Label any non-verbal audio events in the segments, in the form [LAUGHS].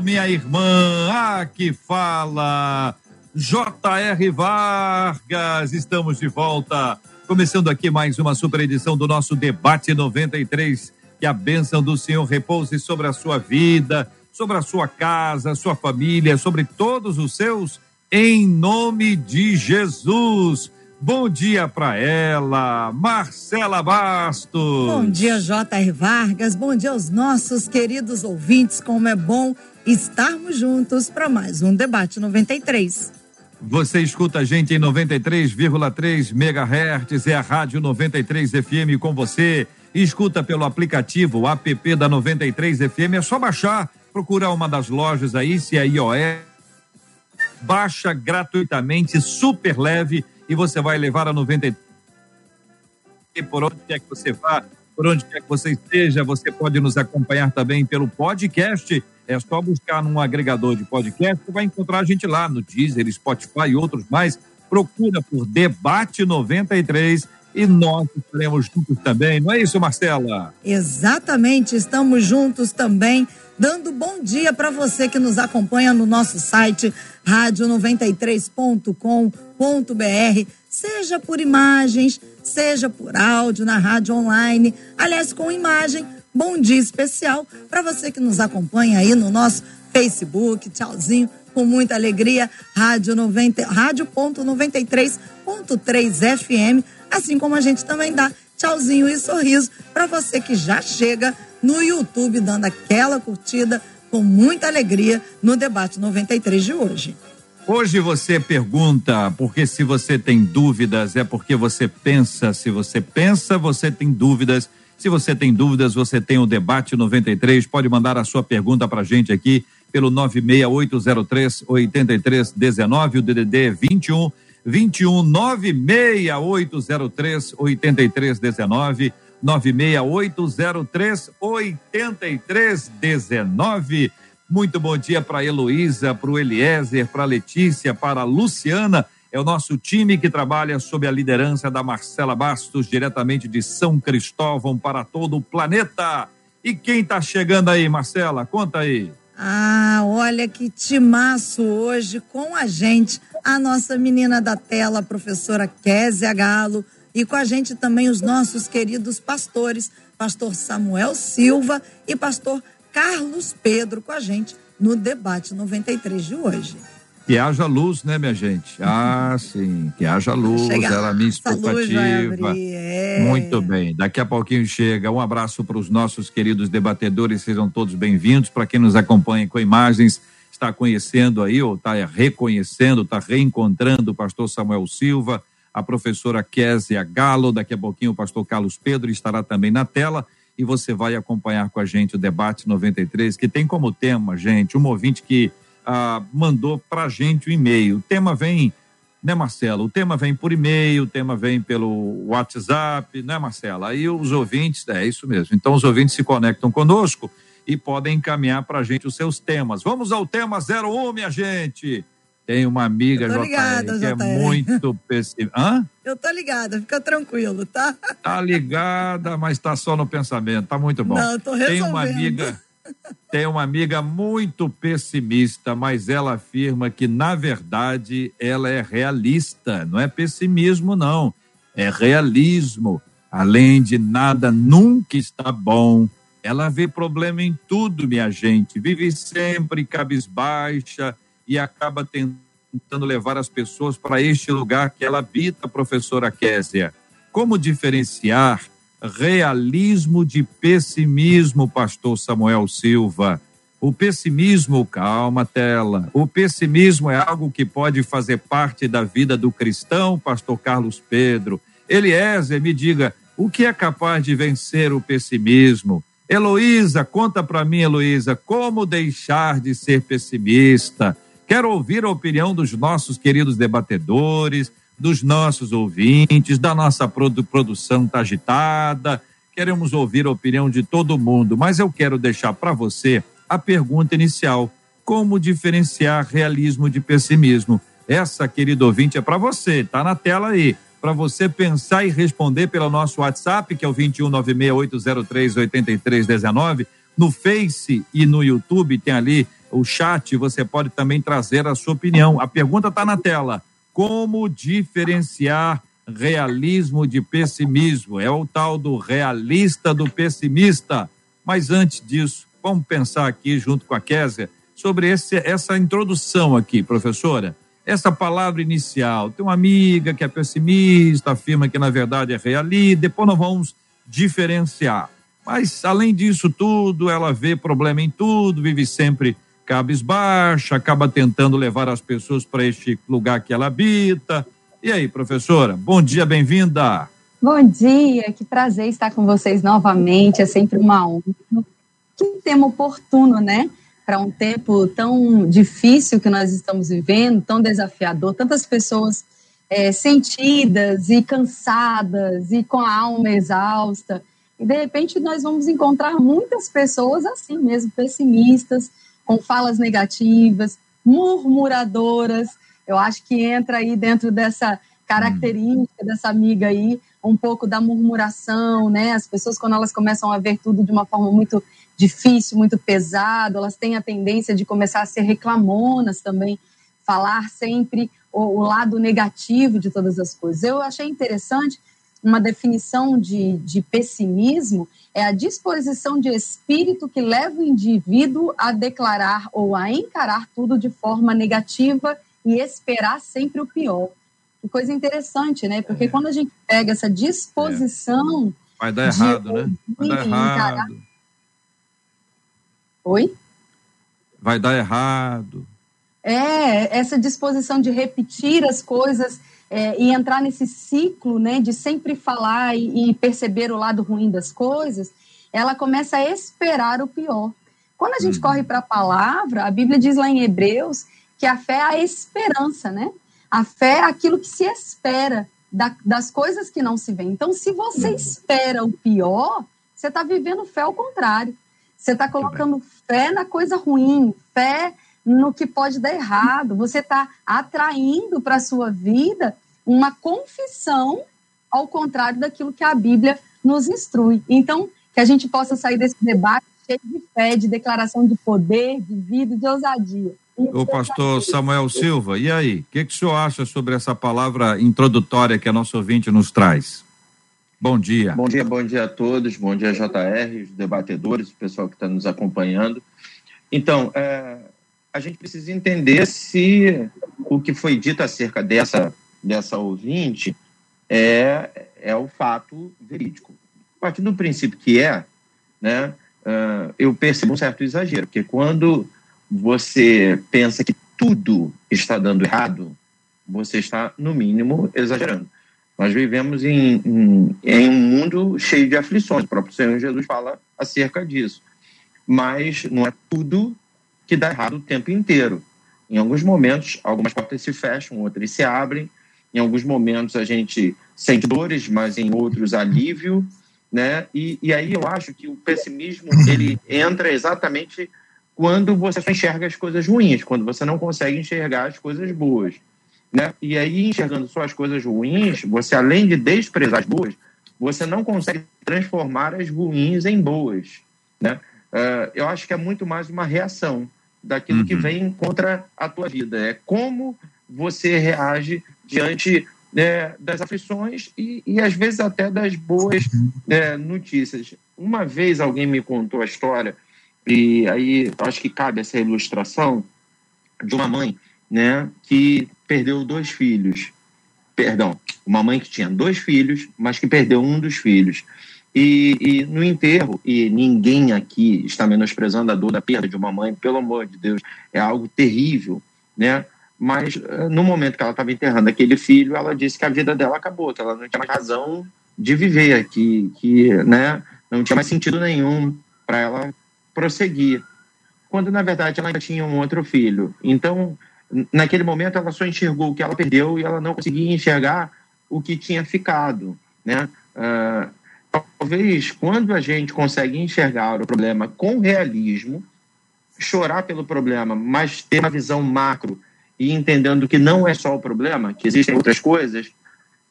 minha irmã. Aqui fala J.R. Vargas. Estamos de volta. Começando aqui mais uma super edição do nosso Debate 93 que a bênção do Senhor repouse sobre a sua vida, sobre a sua casa, sua família, sobre todos os seus, em nome de Jesus. Bom dia para ela, Marcela Bastos. Bom dia, J.R. Vargas. Bom dia aos nossos queridos ouvintes. Como é bom estarmos juntos para mais um Debate 93. Você escuta a gente em 93,3 MHz, é a Rádio 93 FM com você. Escuta pelo aplicativo app da 93 FM, é só baixar, procurar uma das lojas aí, se é iOS, baixa gratuitamente, super leve e você vai levar a 93 por onde quer que você vá, por onde quer que você esteja, você pode nos acompanhar também pelo podcast. É só buscar num agregador de podcast, vai encontrar a gente lá no Deezer, Spotify e outros mais. Procura por Debate 93 e nós estaremos juntos também, não é isso, Marcela? Exatamente, estamos juntos também, dando bom dia para você que nos acompanha no nosso site rádio93.com.br, seja por imagens, seja por áudio na rádio online, aliás, com imagem. Bom dia especial para você que nos acompanha aí no nosso Facebook, tchauzinho, com muita alegria, rádio 90, rádio.93.3 FM Assim como a gente também dá tchauzinho e sorriso para você que já chega no YouTube dando aquela curtida com muita alegria no debate 93 de hoje. Hoje você pergunta, porque se você tem dúvidas, é porque você pensa. Se você pensa, você tem dúvidas. Se você tem dúvidas, você tem o debate 93. Pode mandar a sua pergunta para gente aqui pelo 96803 8319, o DDD 21 21 96803 8319 96803 8319. Muito bom dia para Heloísa, para o Eliezer, para Letícia, para a Luciana. É o nosso time que trabalha sob a liderança da Marcela Bastos, diretamente de São Cristóvão para todo o planeta. E quem está chegando aí, Marcela? Conta aí. Ah, olha que timaço hoje com a gente, a nossa menina da tela, a professora Kézia Galo, e com a gente também os nossos queridos pastores, pastor Samuel Silva e pastor Carlos Pedro com a gente no debate 93 de hoje. Que haja luz, né, minha gente? Ah, sim, que haja luz, ela é minha expectativa. É. Muito bem, daqui a pouquinho chega. Um abraço para os nossos queridos debatedores, sejam todos bem-vindos. Para quem nos acompanha com imagens, está conhecendo aí, ou está reconhecendo, está reencontrando o pastor Samuel Silva, a professora Késia Galo, daqui a pouquinho o pastor Carlos Pedro estará também na tela e você vai acompanhar com a gente o debate 93, que tem como tema, gente, um ouvinte que ah, mandou para a gente o um e-mail. O tema vem, né, Marcelo? O tema vem por e-mail, o tema vem pelo WhatsApp, né, Marcelo? Aí os ouvintes, é isso mesmo. Então os ouvintes se conectam conosco e podem encaminhar para a gente os seus temas. Vamos ao tema 01, minha gente. Tem uma amiga, JR, ligada, que é muito pessimista. Hã? Eu tô ligada, fica tranquilo, tá? Tá ligada, mas tá só no pensamento, tá muito bom. Não, tô resolvendo. Tem uma amiga tem uma amiga muito pessimista, mas ela afirma que, na verdade, ela é realista. Não é pessimismo, não. É realismo. Além de nada, nunca está bom. Ela vê problema em tudo, minha gente. Vive sempre cabisbaixa e acaba tentando levar as pessoas para este lugar que ela habita, professora Késia. Como diferenciar realismo de pessimismo, pastor Samuel Silva. O pessimismo, calma, tela. O pessimismo é algo que pode fazer parte da vida do cristão, pastor Carlos Pedro. Eliezer, me diga, o que é capaz de vencer o pessimismo? Heloísa, conta para mim, Heloísa, como deixar de ser pessimista? Quero ouvir a opinião dos nossos queridos debatedores, dos nossos ouvintes, da nossa produ produção tá agitada. Queremos ouvir a opinião de todo mundo, mas eu quero deixar para você a pergunta inicial: como diferenciar realismo de pessimismo? Essa, querido ouvinte, é para você, tá na tela aí, para você pensar e responder pelo nosso WhatsApp, que é o 21968038319. No Face e no YouTube tem ali o chat, você pode também trazer a sua opinião. A pergunta está na tela. Como diferenciar realismo de pessimismo? É o tal do realista do pessimista. Mas antes disso, vamos pensar aqui junto com a Késia sobre esse, essa introdução aqui, professora. Essa palavra inicial. Tem uma amiga que é pessimista, afirma que na verdade é realista, depois nós vamos diferenciar. Mas, além disso tudo, ela vê problema em tudo, vive sempre cabisbaixa, acaba tentando levar as pessoas para este lugar que ela habita. E aí, professora? Bom dia, bem-vinda. Bom dia, que prazer estar com vocês novamente, é sempre uma honra. Que tema oportuno, né? Para um tempo tão difícil que nós estamos vivendo, tão desafiador, tantas pessoas é, sentidas e cansadas e com a alma exausta. E de repente nós vamos encontrar muitas pessoas assim mesmo, pessimistas, com falas negativas, murmuradoras. Eu acho que entra aí dentro dessa característica dessa amiga aí, um pouco da murmuração, né? As pessoas, quando elas começam a ver tudo de uma forma muito difícil, muito pesado, elas têm a tendência de começar a ser reclamonas também, falar sempre o, o lado negativo de todas as coisas. Eu achei interessante uma definição de, de pessimismo é a disposição de espírito que leva o indivíduo a declarar ou a encarar tudo de forma negativa e esperar sempre o pior. Que coisa interessante, né? Porque é. quando a gente pega essa disposição. É. Vai dar errado, né? Vai dar errado. Encarar... Oi? Vai dar errado. É, essa disposição de repetir as coisas é, e entrar nesse ciclo né, de sempre falar e, e, perceber o lado ruim das coisas, ela começa a esperar o pior. Quando a gente uhum. corre para a palavra, a Bíblia diz lá em Hebreus que a fé é a esperança, né? A fé é aquilo que se espera da, das coisas que não se vê. Então, se você uhum. espera o pior, você está vivendo fé ao contrário. Você está colocando fé na coisa ruim, fé no que pode dar errado. Você está atraindo para a sua vida uma confissão ao contrário daquilo que a Bíblia nos instrui. Então, que a gente possa sair desse debate cheio de fé, de declaração de poder, de vida, de ousadia. O pastor Samuel Silva, e aí? O que, que o senhor acha sobre essa palavra introdutória que a nossa ouvinte nos traz? Bom dia. Bom dia, bom dia a todos. Bom dia, JR, os debatedores, o pessoal que está nos acompanhando. Então, é, a gente precisa entender se o que foi dito acerca dessa dessa ouvinte é, é o fato verídico. A partir do princípio que é, né, uh, eu percebo um certo exagero, porque quando você pensa que tudo está dando errado, você está, no mínimo, exagerando. Nós vivemos em, em, em, um mundo cheio de aflições, o próprio Senhor Jesus fala acerca disso. Mas não é tudo que dá errado o tempo inteiro. Em alguns momentos, algumas portas se fecham, outras se abrem, em alguns momentos a gente sente dores, mas em outros alívio, né? E, e aí eu acho que o pessimismo ele entra exatamente quando você só enxerga as coisas ruins, quando você não consegue enxergar as coisas boas, né? E aí enxergando só as coisas ruins, você além de desprezar as boas, você não consegue transformar as ruins em boas, né? Uh, eu acho que é muito mais uma reação daquilo uhum. que vem contra a tua vida. É como você reage diante né, das aflições e, e, às vezes até das boas né, notícias. Uma vez alguém me contou a história, e aí acho que cabe essa ilustração, de uma mãe né, que perdeu dois filhos. Perdão, uma mãe que tinha dois filhos, mas que perdeu um dos filhos. E, e, no enterro, e ninguém aqui está menosprezando a dor da perda de uma mãe, pelo amor de Deus, é algo terrível, né? Mas eh, no momento que ela estava enterrando aquele filho, ela disse que a vida dela acabou, que ela não tinha mais razão de viver, que, que né, não tinha mais sentido nenhum para ela prosseguir. Quando, na verdade, ela tinha um outro filho. Então, naquele momento ela só enxergou o que ela perdeu e ela não conseguia enxergar o que tinha ficado, né? Uh, talvez quando a gente consegue enxergar o problema com realismo, chorar pelo problema, mas ter uma visão macro e entendendo que não é só o problema, que existem outras coisas,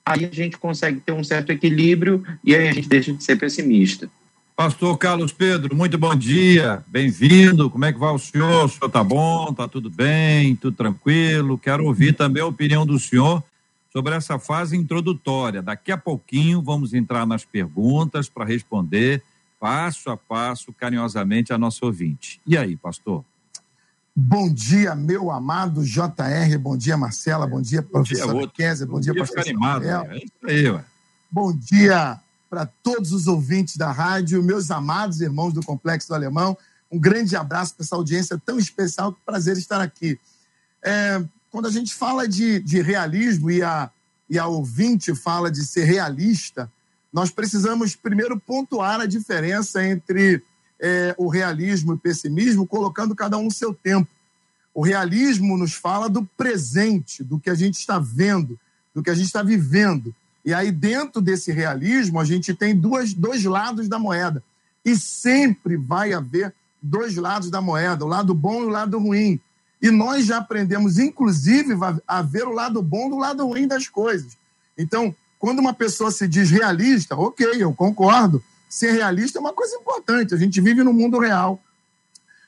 aí a gente consegue ter um certo equilíbrio e aí a gente deixa de ser pessimista. Pastor Carlos Pedro, muito bom dia, bem-vindo. Como é que vai o senhor? O senhor tá bom? Tá tudo bem? Tudo tranquilo? Quero ouvir também a opinião do senhor sobre essa fase introdutória. Daqui a pouquinho vamos entrar nas perguntas para responder passo a passo, carinhosamente, a nosso ouvinte. E aí, pastor? Bom dia, meu amado JR, bom dia, Marcela, bom dia, professor Kézia, bom, dia, pastor animado, É isso aí, ué. Bom dia para todos os ouvintes da rádio, meus amados irmãos do Complexo do Alemão. Um grande abraço para essa audiência tão especial, que prazer estar aqui. É, quando a gente fala de, de realismo e a, e a ouvinte fala de ser realista, nós precisamos primeiro pontuar a diferença entre é, o realismo e o pessimismo, colocando cada um no seu tempo. O realismo nos fala do presente, do que a gente está vendo, do que a gente está vivendo. E aí, dentro desse realismo, a gente tem duas, dois lados da moeda. E sempre vai haver dois lados da moeda, o lado bom e o lado ruim. E nós já aprendemos, inclusive, a ver o lado bom do lado ruim das coisas. Então, quando uma pessoa se diz realista, ok, eu concordo. Ser realista é uma coisa importante. A gente vive no mundo real.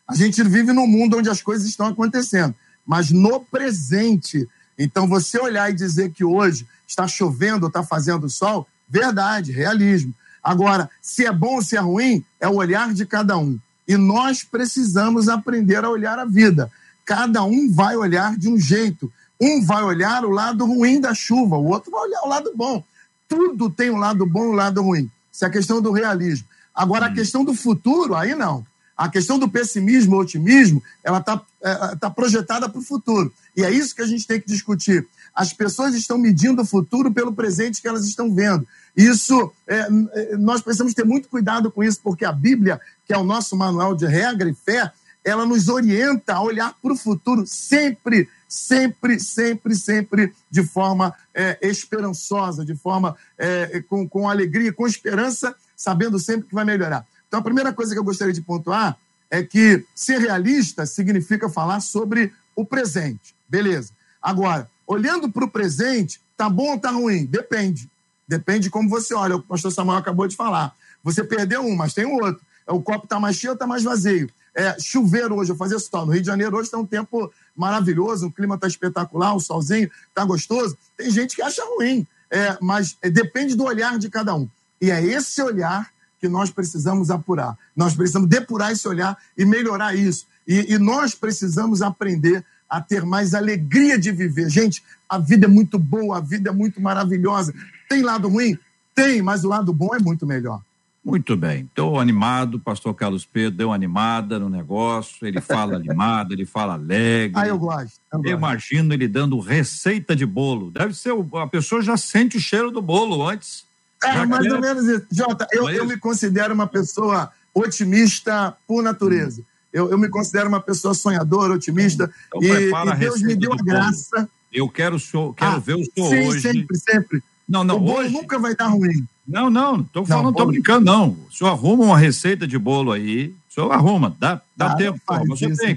A gente vive num mundo onde as coisas estão acontecendo. Mas no presente. Então, você olhar e dizer que hoje está chovendo está fazendo sol, verdade, realismo. Agora, se é bom ou se é ruim, é o olhar de cada um. E nós precisamos aprender a olhar a vida cada um vai olhar de um jeito. Um vai olhar o lado ruim da chuva, o outro vai olhar o lado bom. Tudo tem um lado bom e um lado ruim. Isso é a questão do realismo. Agora, a hum. questão do futuro, aí não. A questão do pessimismo, otimismo, ela está é, tá projetada para o futuro. E é isso que a gente tem que discutir. As pessoas estão medindo o futuro pelo presente que elas estão vendo. Isso, é, é nós precisamos ter muito cuidado com isso, porque a Bíblia, que é o nosso manual de regra e fé, ela nos orienta a olhar para o futuro sempre, sempre, sempre, sempre de forma é, esperançosa, de forma é, com, com alegria, com esperança, sabendo sempre que vai melhorar. Então, a primeira coisa que eu gostaria de pontuar é que ser realista significa falar sobre o presente. Beleza. Agora, olhando para o presente, tá bom ou tá ruim? Depende. Depende de como você olha. O pastor Samuel acabou de falar. Você perdeu um, mas tem um outro. O copo está mais cheio ou está mais vazio? É, chover hoje, eu fazer sol. No Rio de Janeiro hoje está um tempo maravilhoso, o clima está espetacular, o solzinho está gostoso. Tem gente que acha ruim, é, mas é, depende do olhar de cada um. E é esse olhar que nós precisamos apurar. Nós precisamos depurar esse olhar e melhorar isso. E, e nós precisamos aprender a ter mais alegria de viver. Gente, a vida é muito boa, a vida é muito maravilhosa. Tem lado ruim? Tem, mas o lado bom é muito melhor. Muito bem. Estou animado, pastor Carlos Pedro deu uma animada no negócio, ele fala animado, ele fala alegre. Ah, eu gosto. Eu, eu imagino ele dando receita de bolo. Deve ser, a pessoa já sente o cheiro do bolo antes. É, mais quer... ou menos isso. Jota, eu, é eu me considero uma pessoa otimista por natureza. Hum. Eu, eu me considero uma pessoa sonhadora, otimista. Então, e, e Deus me deu a graça. Eu quero, quero ah, ver o senhor sim, hoje. Sempre, sempre. Não, não, o bolo hoje... nunca vai estar ruim. Não, não, tô falando, não, tô brincando, não. O senhor arruma uma receita de bolo aí, o senhor arruma, dá, dá ah, tempo. Você tem.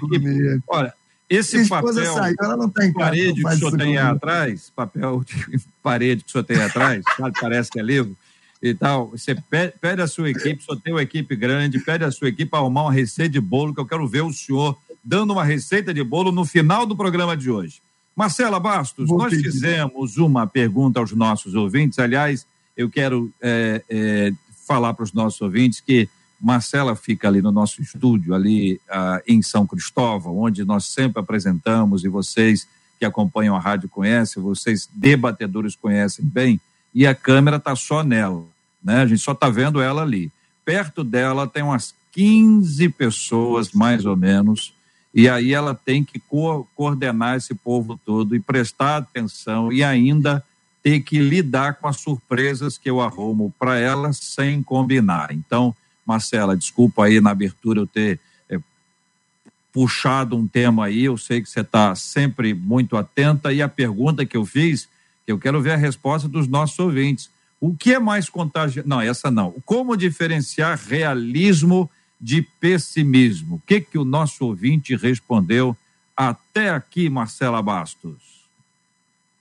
Olha, esse papel saiu, ela não tem [LAUGHS] parede que o senhor tem atrás, papel de parede que o senhor tem atrás, parece que é livro e tal. Você pede, pede a sua equipe, senhor tem uma equipe grande, pede a sua equipe para arrumar uma receita de bolo, que eu quero ver o senhor dando uma receita de bolo no final do programa de hoje. Marcela Bastos, Vou nós pedir. fizemos uma pergunta aos nossos ouvintes, aliás eu quero é, é, falar para os nossos ouvintes que Marcela fica ali no nosso estúdio, ali ah, em São Cristóvão, onde nós sempre apresentamos e vocês que acompanham a rádio conhecem, vocês debatedores conhecem bem, e a câmera está só nela, né? A gente só está vendo ela ali. Perto dela tem umas 15 pessoas, mais ou menos, e aí ela tem que co coordenar esse povo todo e prestar atenção e ainda ter que lidar com as surpresas que eu arrumo para ela sem combinar. Então, Marcela, desculpa aí na abertura eu ter é, puxado um tema aí, eu sei que você está sempre muito atenta, e a pergunta que eu fiz, eu quero ver a resposta dos nossos ouvintes. O que é mais contagioso? Não, essa não. Como diferenciar realismo de pessimismo? O que, que o nosso ouvinte respondeu até aqui, Marcela Bastos?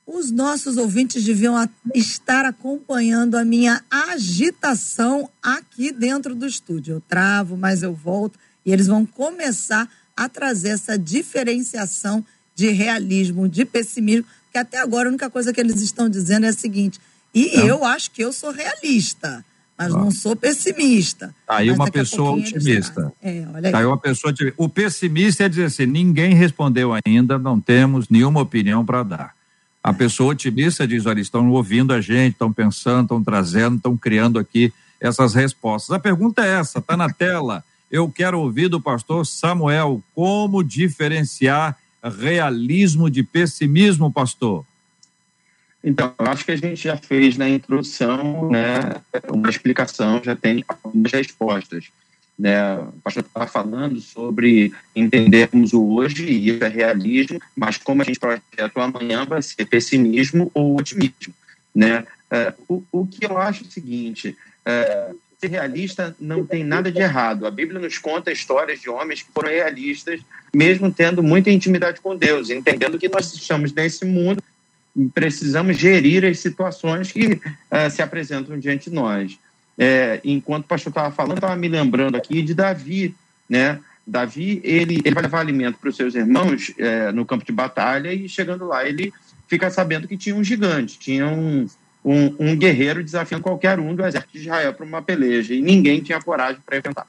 Os nossos ouvintes deviam estar acompanhando a minha agitação aqui dentro do estúdio. Eu travo, mas eu volto e eles vão começar a trazer essa diferenciação de realismo, de pessimismo, que até agora a única coisa que eles estão dizendo é a seguinte: e é. eu acho que eu sou realista, mas ah. não sou pessimista. Tá aí uma pessoa otimista. É, olha aí. Tá aí uma pessoa otimista. O pessimista é dizer assim: ninguém respondeu ainda, não temos nenhuma opinião para dar. A pessoa otimista diz: olha, estão ouvindo a gente, estão pensando, estão trazendo, estão criando aqui essas respostas. A pergunta é essa, está na tela. Eu quero ouvir do pastor Samuel como diferenciar realismo de pessimismo, pastor. Então, acho que a gente já fez na introdução né, uma explicação, já tem algumas respostas. Né? O pastor estava falando sobre entendermos o hoje, e isso é realismo, mas como a gente projeta o amanhã vai ser pessimismo ou otimismo. Né? É, o, o que eu acho é o seguinte: é, ser realista não tem nada de errado. A Bíblia nos conta histórias de homens que foram realistas, mesmo tendo muita intimidade com Deus, entendendo que nós estamos nesse mundo precisamos gerir as situações que uh, se apresentam diante de nós. É, enquanto o pastor estava falando, estava me lembrando aqui de Davi, né? Davi, ele, ele vai levar alimento para os seus irmãos é, no campo de batalha e chegando lá, ele fica sabendo que tinha um gigante, tinha um, um, um guerreiro desafiando qualquer um do exército de Israel para uma peleja e ninguém tinha coragem para enfrentar.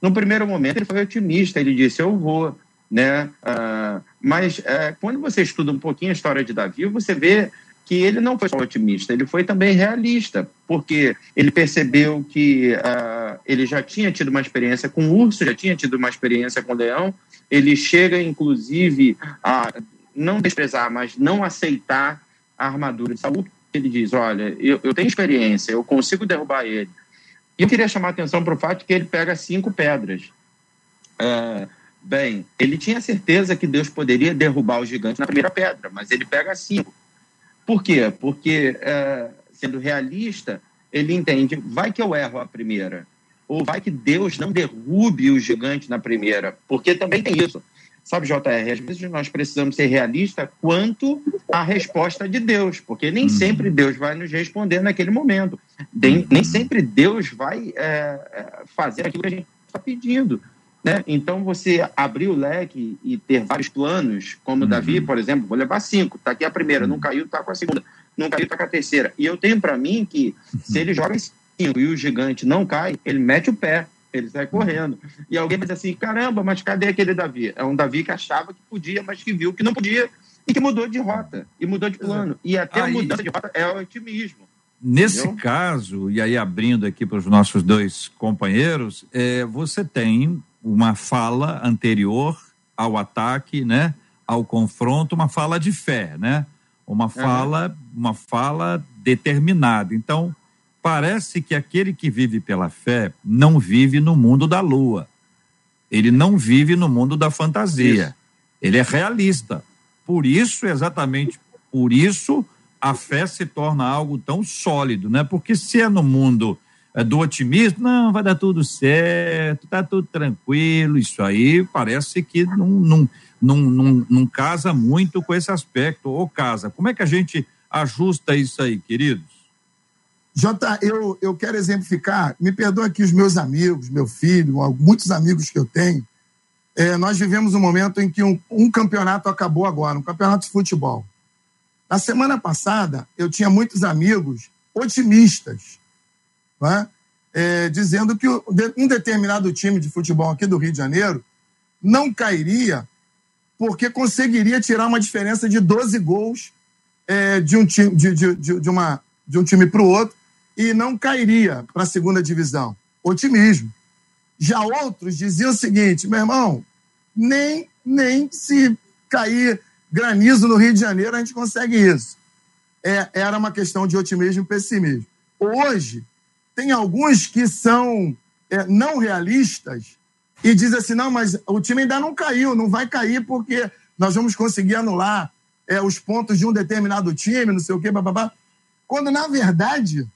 No primeiro momento ele foi otimista, ele disse eu vou, né? Uh, mas uh, quando você estuda um pouquinho a história de Davi, você vê que ele não foi só otimista, ele foi também realista, porque ele percebeu que uh, ele já tinha tido uma experiência com urso, já tinha tido uma experiência com leão, ele chega inclusive a não desprezar, mas não aceitar a armadura de Saul, ele diz: Olha, eu, eu tenho experiência, eu consigo derrubar ele. E eu queria chamar a atenção para o fato que ele pega cinco pedras. É, bem, ele tinha certeza que Deus poderia derrubar o gigante na primeira pedra, mas ele pega cinco. Por quê? Porque, é, sendo realista, ele entende: vai que eu erro a primeira, ou vai que Deus não derrube o gigante na primeira, porque também tem isso. Sabe, JR, às vezes nós precisamos ser realistas quanto à resposta de Deus, porque nem uhum. sempre Deus vai nos responder naquele momento. Nem, nem sempre Deus vai é, é fazer aquilo que a gente está pedindo. Né? Então, você abrir o leque e ter vários planos, como uhum. Davi, por exemplo, vou levar cinco, está aqui a primeira, não caiu, está com a segunda, não caiu, está com a terceira. E eu tenho para mim que se ele joga cinco e o gigante não cai, ele mete o pé ele sai correndo. E alguém diz assim: caramba, mas cadê aquele Davi? É um Davi que achava que podia, mas que viu que não podia e que mudou de rota e mudou de plano. E até aí, a mudança de rota é o otimismo. Nesse entendeu? caso, e aí abrindo aqui para os nossos dois companheiros, é, você tem uma fala anterior ao ataque, né? Ao confronto, uma fala de fé, né? Uma fala, uhum. uma fala determinada. Então, parece que aquele que vive pela fé não vive no mundo da lua. Ele não vive no mundo da fantasia. Isso. Ele é realista. Por isso, exatamente por isso, a fé se torna algo tão sólido, né? Porque se é no mundo do otimismo, não, vai dar tudo certo, tá tudo tranquilo, isso aí parece que não, não, não, não, não casa muito com esse aspecto, ou casa. Como é que a gente ajusta isso aí, queridos? Jota, eu, eu quero exemplificar, me perdoa aqui os meus amigos, meu filho, muitos amigos que eu tenho. É, nós vivemos um momento em que um, um, campeonato acabou agora, um campeonato de futebol. Na semana passada, eu tinha muitos amigos otimistas, né? é, dizendo que um determinado time de futebol aqui do Rio de Janeiro não cairia porque conseguiria tirar uma diferença de 12 gols é, de, um time, de, de, de, uma, de um time para o outro e não cairia para a segunda divisão. Otimismo. Já outros diziam o seguinte, meu irmão, nem, nem se cair granizo no Rio de Janeiro a gente consegue isso. É, era uma questão de otimismo e pessimismo. Hoje, tem alguns que são é, não realistas e diz assim: não, mas o time ainda não caiu, não vai cair porque nós vamos conseguir anular é, os pontos de um determinado time, não sei o quê, babá. Quando, na verdade,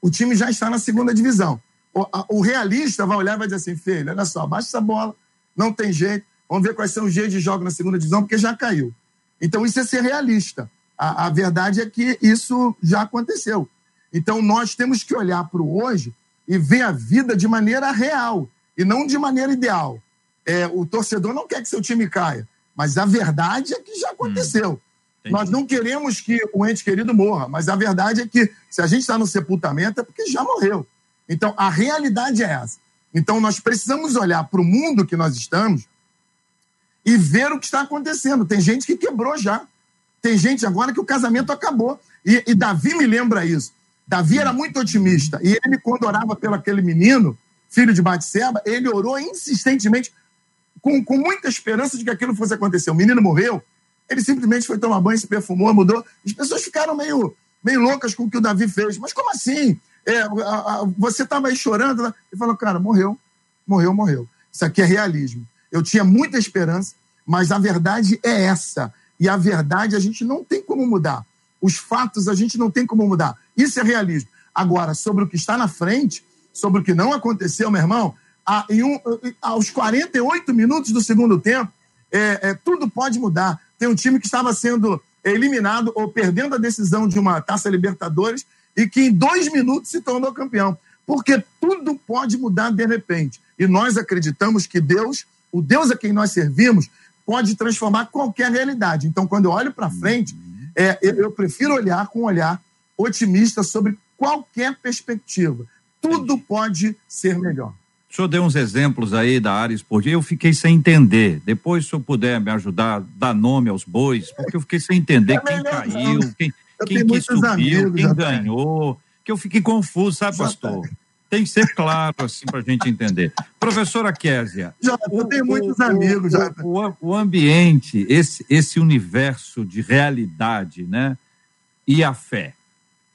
o time já está na segunda divisão. O, a, o realista vai olhar e vai dizer assim: filho, olha só, baixa essa bola, não tem jeito, vamos ver quais são os jeitos de jogo na segunda divisão, porque já caiu. Então, isso é ser realista. A, a verdade é que isso já aconteceu. Então, nós temos que olhar para o hoje e ver a vida de maneira real e não de maneira ideal. É, o torcedor não quer que seu time caia, mas a verdade é que já aconteceu. Hum, Nós não queremos que o ente querido morra, mas a verdade é que se a gente está no sepultamento é porque já morreu. Então, a realidade é essa. Então, nós precisamos olhar para o mundo que nós estamos e ver o que está acontecendo. Tem gente que quebrou já. Tem gente agora que o casamento acabou. E, e Davi me lembra isso. Davi era muito otimista. E ele, quando orava pelo aquele menino, filho de Batseba, ele orou insistentemente, com, com muita esperança de que aquilo fosse acontecer. O menino morreu, ele simplesmente foi tomar banho, se perfumou, mudou. As pessoas ficaram meio, meio loucas com o que o Davi fez. Mas como assim? É, a, a, você estava aí chorando? Né? Ele falou, cara, morreu, morreu, morreu. Isso aqui é realismo. Eu tinha muita esperança, mas a verdade é essa. E a verdade a gente não tem como mudar. Os fatos a gente não tem como mudar. Isso é realismo. Agora, sobre o que está na frente, sobre o que não aconteceu, meu irmão, a, um, aos 48 minutos do segundo tempo, é, é, tudo pode mudar. Tem um time que estava sendo eliminado ou perdendo a decisão de uma taça Libertadores e que em dois minutos se tornou campeão. Porque tudo pode mudar de repente. E nós acreditamos que Deus, o Deus a quem nós servimos, pode transformar qualquer realidade. Então, quando eu olho para frente, é, eu prefiro olhar com um olhar otimista sobre qualquer perspectiva tudo pode ser melhor. O senhor deu uns exemplos aí da área esportiva, eu fiquei sem entender. Depois, se o puder me ajudar, dar nome aos bois, porque eu fiquei sem entender é quem caiu, não. quem, quem que subiu, amigos, quem ganhou, que eu fiquei confuso, sabe, pastor? Tem que ser claro, assim, para a gente entender. Professora Késia. Já, eu tenho muitos amigos, já. O, o, ambiente, esse, esse universo de realidade, né? E a fé,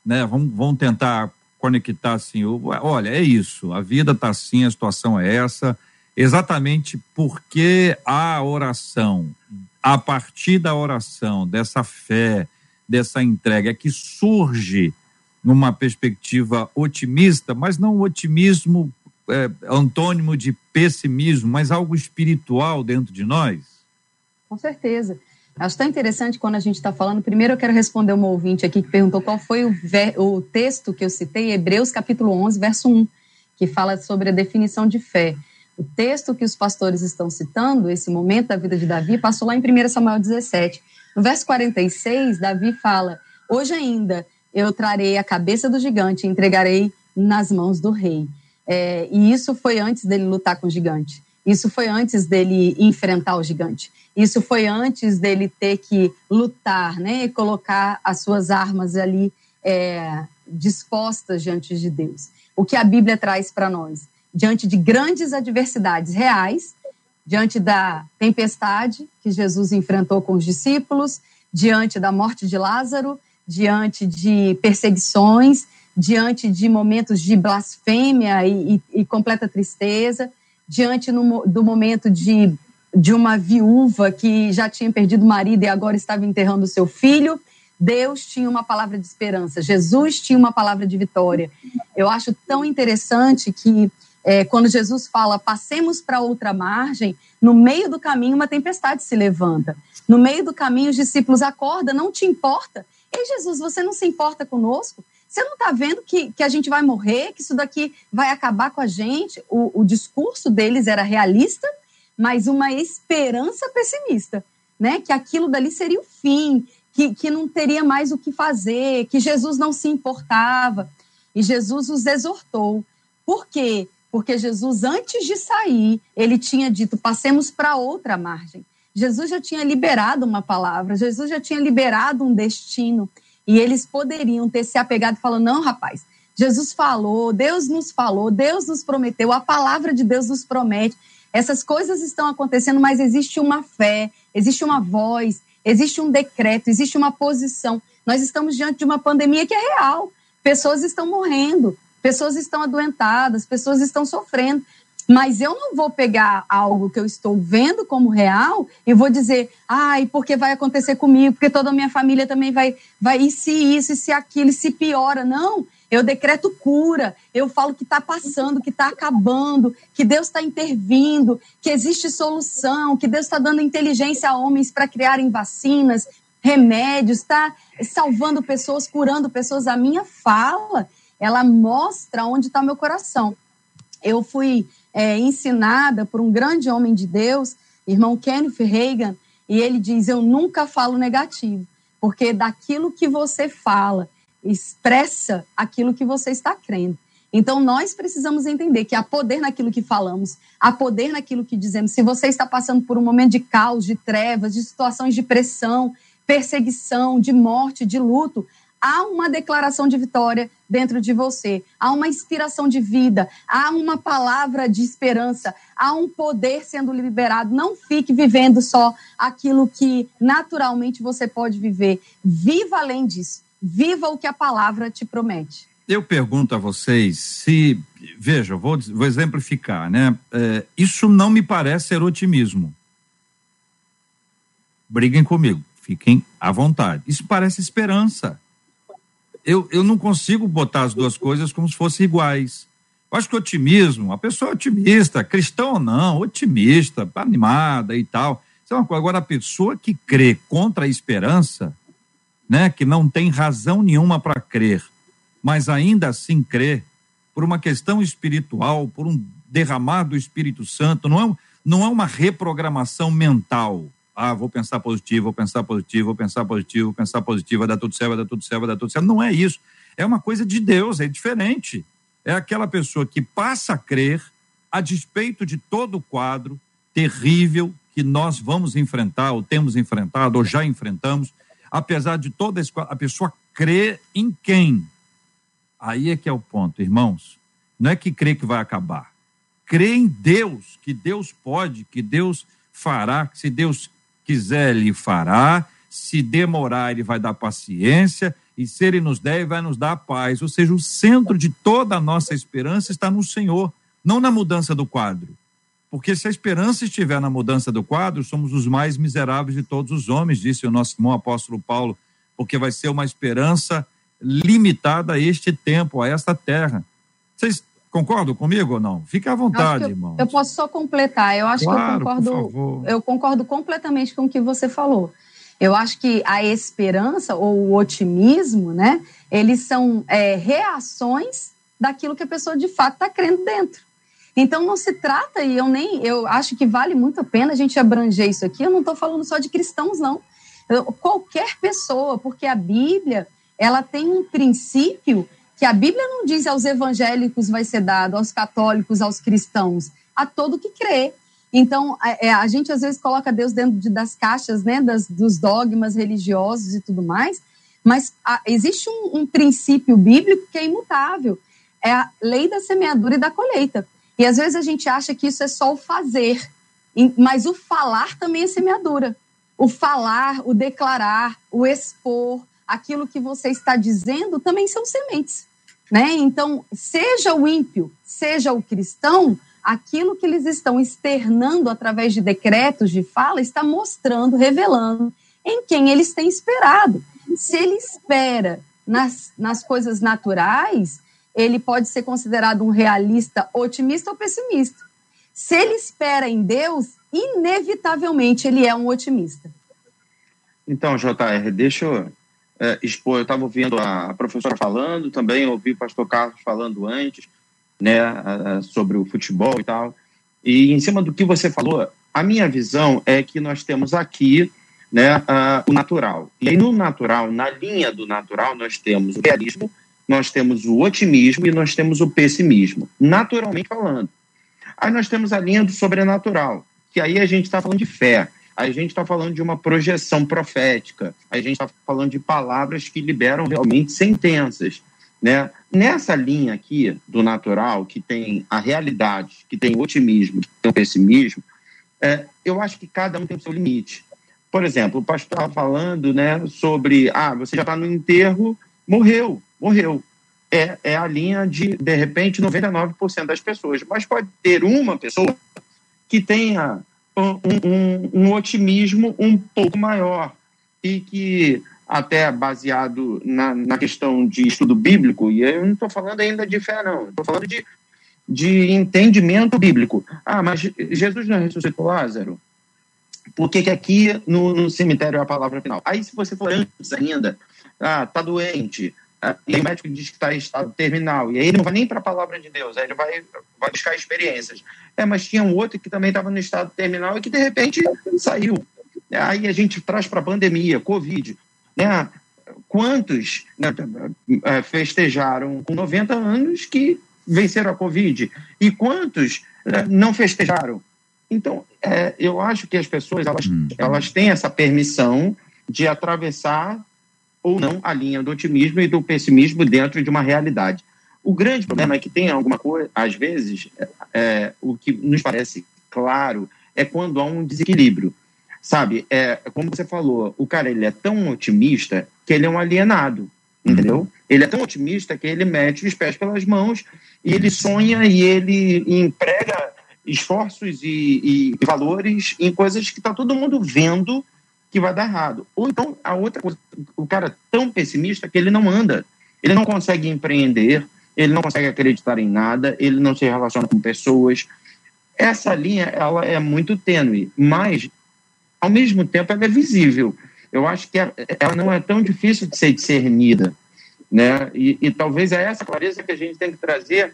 né? Vamos, vamos tentar conectar assim, olha, é isso, a vida está assim, a situação é essa, exatamente porque a oração, a partir da oração, dessa fé, dessa entrega, é que surge numa perspectiva otimista, mas não um otimismo é, antônimo de pessimismo, mas algo espiritual dentro de nós? Com certeza. Acho tão interessante quando a gente está falando. Primeiro, eu quero responder uma ouvinte aqui que perguntou qual foi o, ver, o texto que eu citei, Hebreus capítulo 11, verso 1, que fala sobre a definição de fé. O texto que os pastores estão citando, esse momento da vida de Davi, passou lá em 1 Samuel 17. No verso 46, Davi fala: Hoje ainda eu trarei a cabeça do gigante e entregarei nas mãos do rei. É, e isso foi antes dele lutar com o gigante. Isso foi antes dele enfrentar o gigante. Isso foi antes dele ter que lutar, né, e colocar as suas armas ali é, dispostas diante de Deus. O que a Bíblia traz para nós, diante de grandes adversidades reais, diante da tempestade que Jesus enfrentou com os discípulos, diante da morte de Lázaro, diante de perseguições, diante de momentos de blasfêmia e, e, e completa tristeza, diante no, do momento de de uma viúva que já tinha perdido o marido e agora estava enterrando seu filho. Deus tinha uma palavra de esperança, Jesus tinha uma palavra de vitória. Eu acho tão interessante que é, quando Jesus fala passemos para outra margem, no meio do caminho uma tempestade se levanta. No meio do caminho os discípulos acordam, não te importa? Ei, Jesus, você não se importa conosco? Você não está vendo que, que a gente vai morrer, que isso daqui vai acabar com a gente? O, o discurso deles era realista, mas uma esperança pessimista, né? Que aquilo dali seria o fim, que, que não teria mais o que fazer, que Jesus não se importava. E Jesus os exortou. Por quê? Porque Jesus, antes de sair, ele tinha dito: passemos para outra margem. Jesus já tinha liberado uma palavra, Jesus já tinha liberado um destino. E eles poderiam ter se apegado e falado: não, rapaz, Jesus falou, Deus nos falou, Deus nos prometeu, a palavra de Deus nos promete. Essas coisas estão acontecendo, mas existe uma fé, existe uma voz, existe um decreto, existe uma posição. Nós estamos diante de uma pandemia que é real. Pessoas estão morrendo, pessoas estão adoentadas, pessoas estão sofrendo. Mas eu não vou pegar algo que eu estou vendo como real e vou dizer, ai, porque vai acontecer comigo, porque toda a minha família também vai, vai, e se isso, e se aquilo, e se piora. Não, eu decreto cura, eu falo que está passando, que está acabando, que Deus está intervindo, que existe solução, que Deus está dando inteligência a homens para criarem vacinas, remédios, está salvando pessoas, curando pessoas. A minha fala, ela mostra onde está meu coração. Eu fui é, ensinada por um grande homem de Deus, irmão Kenneth Reagan, e ele diz: Eu nunca falo negativo, porque daquilo que você fala, expressa aquilo que você está crendo. Então, nós precisamos entender que há poder naquilo que falamos, há poder naquilo que dizemos. Se você está passando por um momento de caos, de trevas, de situações de pressão, perseguição, de morte, de luto, há uma declaração de vitória dentro de você, há uma inspiração de vida, há uma palavra de esperança, há um poder sendo liberado. Não fique vivendo só aquilo que naturalmente você pode viver. Viva além disso. Viva o que a palavra te promete. Eu pergunto a vocês se, veja, vou, vou exemplificar, né? É, isso não me parece ser otimismo. Briguem comigo, fiquem à vontade. Isso parece esperança. Eu, eu não consigo botar as duas coisas como se fossem iguais. Eu acho que otimismo, a pessoa é otimista, cristão ou não, otimista, animada e tal. É. Agora, a pessoa que crê contra a esperança, né, que não tem razão nenhuma para crer, mas ainda assim crê, por uma questão espiritual, por um derramar do Espírito Santo, não é, não é uma reprogramação mental. Ah, vou pensar positivo, vou pensar positivo, vou pensar positivo, vou pensar positivo, vai dar tudo certo, vai dar tudo certo, vai dar tudo certo. Não é isso. É uma coisa de Deus, é diferente. É aquela pessoa que passa a crer a despeito de todo o quadro terrível que nós vamos enfrentar, ou temos enfrentado, ou já enfrentamos, apesar de toda a escola, a pessoa crê em quem? Aí é que é o ponto, irmãos. Não é que crê que vai acabar. Crê em Deus, que Deus pode, que Deus fará, que se Deus quiser, Ele fará. Se demorar, Ele vai dar paciência. E se Ele nos der, Ele vai nos dar paz. Ou seja, o centro de toda a nossa esperança está no Senhor, não na mudança do quadro. Porque se a esperança estiver na mudança do quadro, somos os mais miseráveis de todos os homens, disse o nosso irmão apóstolo Paulo, porque vai ser uma esperança limitada a este tempo, a esta terra. Vocês concordam comigo ou não? Fique à vontade, irmão. Eu posso só completar. Eu acho claro, que eu concordo. Eu concordo completamente com o que você falou. Eu acho que a esperança ou o otimismo, né? Eles são é, reações daquilo que a pessoa de fato está crendo dentro. Então não se trata, e eu nem eu acho que vale muito a pena a gente abranger isso aqui. Eu não estou falando só de cristãos, não. Eu, qualquer pessoa, porque a Bíblia ela tem um princípio que a Bíblia não diz aos evangélicos vai ser dado, aos católicos, aos cristãos, a todo que crê. Então, a, é, a gente às vezes coloca Deus dentro de, das caixas, né, das, dos dogmas religiosos e tudo mais, mas a, existe um, um princípio bíblico que é imutável, é a lei da semeadura e da colheita. E às vezes a gente acha que isso é só o fazer, mas o falar também é semeadura. O falar, o declarar, o expor, aquilo que você está dizendo também são sementes. Né? Então, seja o ímpio, seja o cristão, aquilo que eles estão externando através de decretos de fala está mostrando, revelando em quem eles têm esperado. Se ele espera nas, nas coisas naturais, ele pode ser considerado um realista otimista ou pessimista. Se ele espera em Deus, inevitavelmente ele é um otimista. Então, JR, deixa eu é, expor. Eu estava ouvindo a professora falando, também ouvi o pastor Carlos falando antes, né, sobre o futebol e tal. E em cima do que você falou, a minha visão é que nós temos aqui né, o natural. E aí, no natural, na linha do natural, nós temos o realismo nós temos o otimismo e nós temos o pessimismo, naturalmente falando. Aí nós temos a linha do sobrenatural, que aí a gente está falando de fé, a gente está falando de uma projeção profética, a gente está falando de palavras que liberam realmente sentenças. Né? Nessa linha aqui do natural, que tem a realidade, que tem o otimismo, que tem o pessimismo, é, eu acho que cada um tem o seu limite. Por exemplo, o pastor estava falando né, sobre, ah, você já está no enterro, morreu morreu. é, é a linha de, de repente, 99% das pessoas. Mas pode ter uma pessoa que tenha um, um, um otimismo um pouco maior e que até baseado na, na questão de estudo bíblico, e eu não estou falando ainda de fé, não, estou falando de, de entendimento bíblico. Ah, mas Jesus não ressuscitou Lázaro? Por que, que aqui no, no cemitério é a palavra final? Aí, se você for antes ainda, ah, tá doente, e aí o médico diz que está em estado terminal, e aí ele não vai nem para a palavra de Deus, aí ele vai, vai buscar experiências. É, mas tinha um outro que também estava no estado terminal e que de repente saiu. Aí a gente traz para a pandemia, Covid. Né? Quantos né, eh, festejaram com 90 anos que venceram a Covid? E quantos né, não festejaram? Então, é, eu acho que as pessoas elas, hum. elas têm essa permissão de atravessar ou não a linha do otimismo e do pessimismo dentro de uma realidade. O grande problema é que tem alguma coisa, às vezes, é, é o que nos parece claro é quando há um desequilíbrio. Sabe, é, como você falou, o cara ele é tão otimista que ele é um alienado, entendeu? Uhum. Ele é tão otimista que ele mete os pés pelas mãos e ele sonha e ele emprega esforços e, e valores em coisas que está todo mundo vendo que vai dar errado. Ou então, a outra coisa, o cara é tão pessimista que ele não anda, ele não consegue empreender, ele não consegue acreditar em nada, ele não se relaciona com pessoas. Essa linha, ela é muito tênue, mas ao mesmo tempo ela é visível. Eu acho que ela não é tão difícil de ser discernida, né? E, e talvez é essa clareza que a gente tem que trazer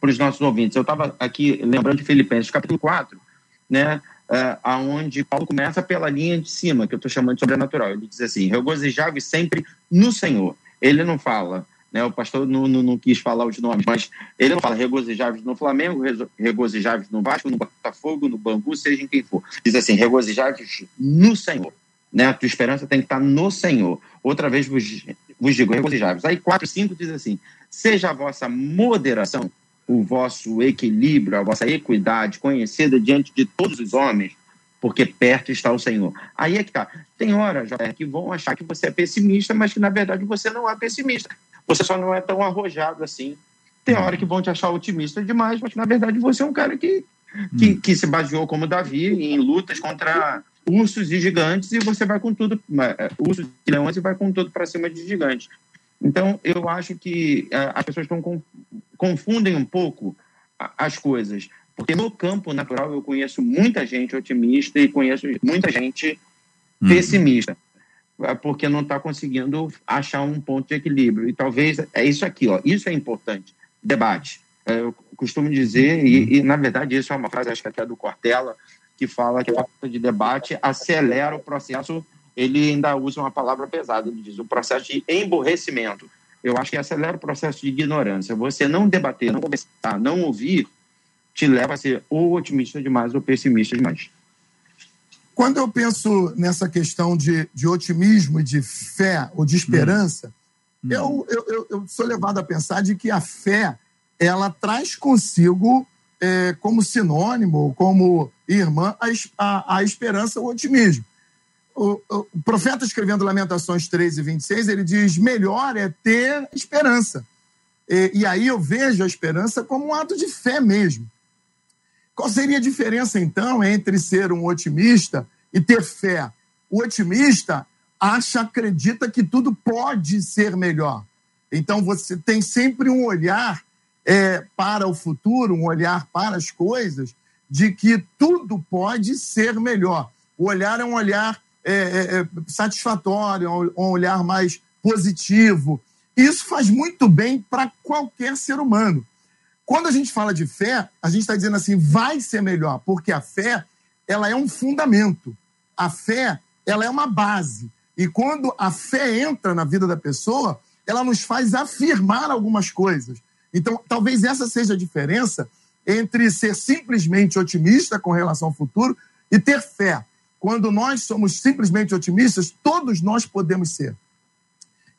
para os nossos ouvintes. Eu estava aqui lembrando de Filipenses, capítulo 4, né? Uh, aonde Paulo começa pela linha de cima, que eu estou chamando de sobrenatural. Ele diz assim: regozijai sempre no Senhor. Ele não fala, né? O pastor não, não, não quis falar os nomes, mas ele não fala regozijai no Flamengo, regozijai no Vasco, no Botafogo, no Bangu, seja em quem for. Diz assim: regozijai no Senhor. Né? A tua esperança tem que estar no Senhor. Outra vez vos, vos digo, regozijai Aí 4, 5 diz assim: seja a vossa moderação, o vosso equilíbrio, a vossa equidade conhecida diante de todos os homens, porque perto está o Senhor. Aí é que tá. Tem horas, José, que vão achar que você é pessimista, mas que na verdade você não é pessimista. Você só não é tão arrojado assim. Tem hora que vão te achar otimista demais, mas na verdade você é um cara que, que, hum. que se baseou como Davi em lutas contra ursos e gigantes e você vai com tudo, é, ursos e leões e vai com tudo para cima de gigantes. Então, eu acho que é, as pessoas estão confundem um pouco as coisas. Porque no campo natural eu conheço muita gente otimista e conheço muita gente uhum. pessimista. É porque não está conseguindo achar um ponto de equilíbrio. E talvez é isso aqui, ó. Isso é importante. Debate. É, eu costumo dizer, e, e, na verdade isso é uma frase, acho que até do Cortella, que fala que a falta de debate acelera o processo. Ele ainda usa uma palavra pesada, ele diz o processo de emborrecimento. Eu acho que acelera o processo de ignorância. Você não debater, não conversar, não ouvir, te leva a ser ou otimista demais ou pessimista demais. Quando eu penso nessa questão de, de otimismo e de fé ou de esperança, hum. eu, eu, eu, sou levado a pensar de que a fé ela traz consigo é, como sinônimo, como irmã, a, a, a esperança, o otimismo. O, profeta escrevendo Lamentações 13 e 26, ele diz: melhor é ter esperança. E, e aí eu vejo a esperança como um ato de fé mesmo. Qual seria a diferença, então, entre ser um otimista e ter fé? O otimista acha, acredita que tudo pode ser melhor. Então, você tem sempre um olhar é, para o futuro, um olhar para as coisas, de que tudo pode ser melhor. O olhar é um olhar é, é, é satisfatório, um olhar mais positivo. Isso faz muito bem para qualquer ser humano. Quando a gente fala de fé, a gente está dizendo assim, vai ser melhor, porque a fé ela é um fundamento. A fé ela é uma base. E quando a fé entra na vida da pessoa, ela nos faz afirmar algumas coisas. Então, talvez essa seja a diferença entre ser simplesmente otimista com relação ao futuro e ter fé. Quando nós somos simplesmente otimistas, todos nós podemos ser.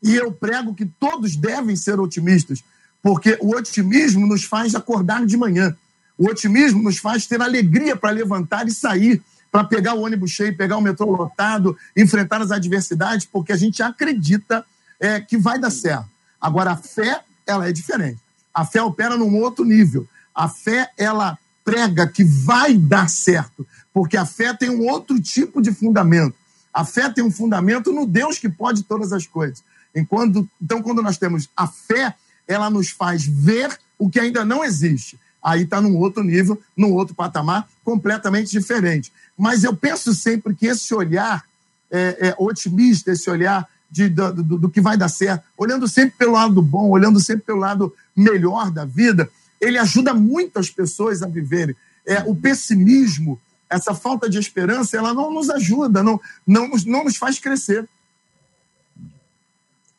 E eu prego que todos devem ser otimistas, porque o otimismo nos faz acordar de manhã. O otimismo nos faz ter alegria para levantar e sair, para pegar o ônibus cheio, pegar o metrô lotado, enfrentar as adversidades, porque a gente acredita é, que vai dar certo. Agora, a fé, ela é diferente. A fé opera num outro nível. A fé, ela prega que vai dar certo, porque a fé tem um outro tipo de fundamento. A fé tem um fundamento no Deus que pode todas as coisas. Enquanto, então, quando nós temos a fé, ela nos faz ver o que ainda não existe. Aí está num outro nível, num outro patamar, completamente diferente. Mas eu penso sempre que esse olhar é, é, otimista, esse olhar de, do, do, do, que vai dar certo, olhando sempre pelo lado bom, olhando sempre pelo lado melhor da vida, ele ajuda muitas pessoas a viverem. É, o pessimismo, essa falta de esperança, ela não nos ajuda, não, não, não nos faz crescer.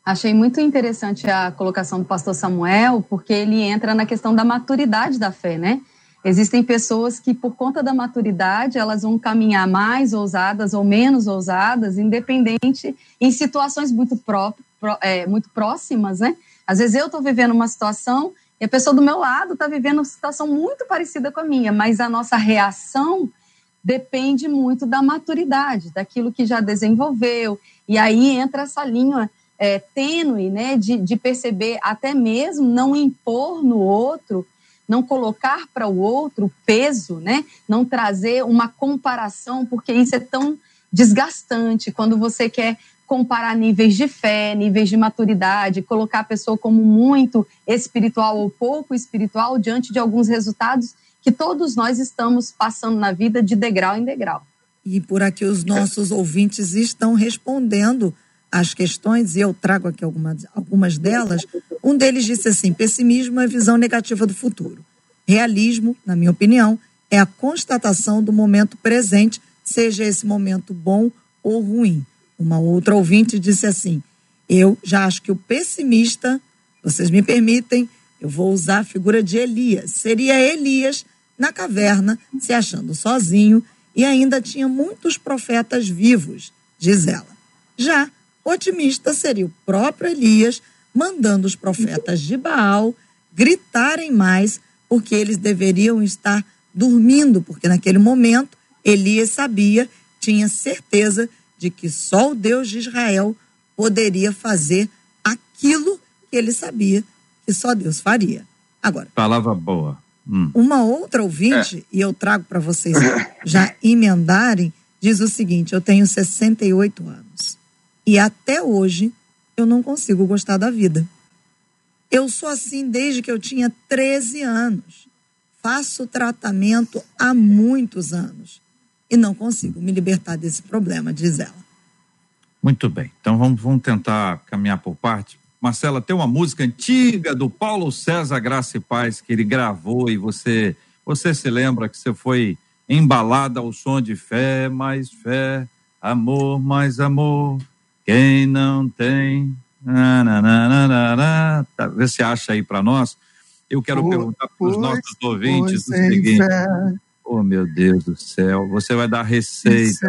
Achei muito interessante a colocação do pastor Samuel, porque ele entra na questão da maturidade da fé, né? Existem pessoas que, por conta da maturidade, elas vão caminhar mais ousadas ou menos ousadas, independente, em situações muito, pró é, muito próximas, né? Às vezes eu estou vivendo uma situação e a pessoa do meu lado está vivendo uma situação muito parecida com a minha, mas a nossa reação depende muito da maturidade, daquilo que já desenvolveu. E aí entra essa linha é, tênue, né, de, de perceber até mesmo não impor no outro não colocar para o outro peso, né? Não trazer uma comparação, porque isso é tão desgastante quando você quer comparar níveis de fé, níveis de maturidade, colocar a pessoa como muito espiritual ou pouco espiritual diante de alguns resultados que todos nós estamos passando na vida de degrau em degrau. E por aqui os nossos ouvintes estão respondendo as questões, e eu trago aqui algumas, algumas delas. Um deles disse assim: pessimismo é visão negativa do futuro. Realismo, na minha opinião, é a constatação do momento presente, seja esse momento bom ou ruim. Uma outra ouvinte disse assim: Eu já acho que o pessimista, vocês me permitem, eu vou usar a figura de Elias. Seria Elias na caverna, se achando sozinho, e ainda tinha muitos profetas vivos, diz ela. Já otimista seria o próprio Elias mandando os profetas de Baal gritarem mais, porque eles deveriam estar dormindo, porque naquele momento Elias sabia, tinha certeza de que só o Deus de Israel poderia fazer aquilo que ele sabia que só Deus faria. Agora. Palavra boa. Hum. Uma outra ouvinte, é. e eu trago para vocês [LAUGHS] já emendarem, diz o seguinte: eu tenho 68 anos. E até hoje eu não consigo gostar da vida. Eu sou assim desde que eu tinha 13 anos. Faço tratamento há muitos anos e não consigo me libertar desse problema, diz ela. Muito bem. Então vamos, vamos tentar caminhar por parte. Marcela, tem uma música antiga do Paulo César Graça e Paz que ele gravou e você você se lembra que você foi embalada ao som de fé, mais fé, amor, mais amor, quem não tem. Tá, vê se acha aí para nós. Eu quero perguntar para os nossos ouvintes o seguinte. Fé. Oh, meu Deus do céu, você vai dar receita.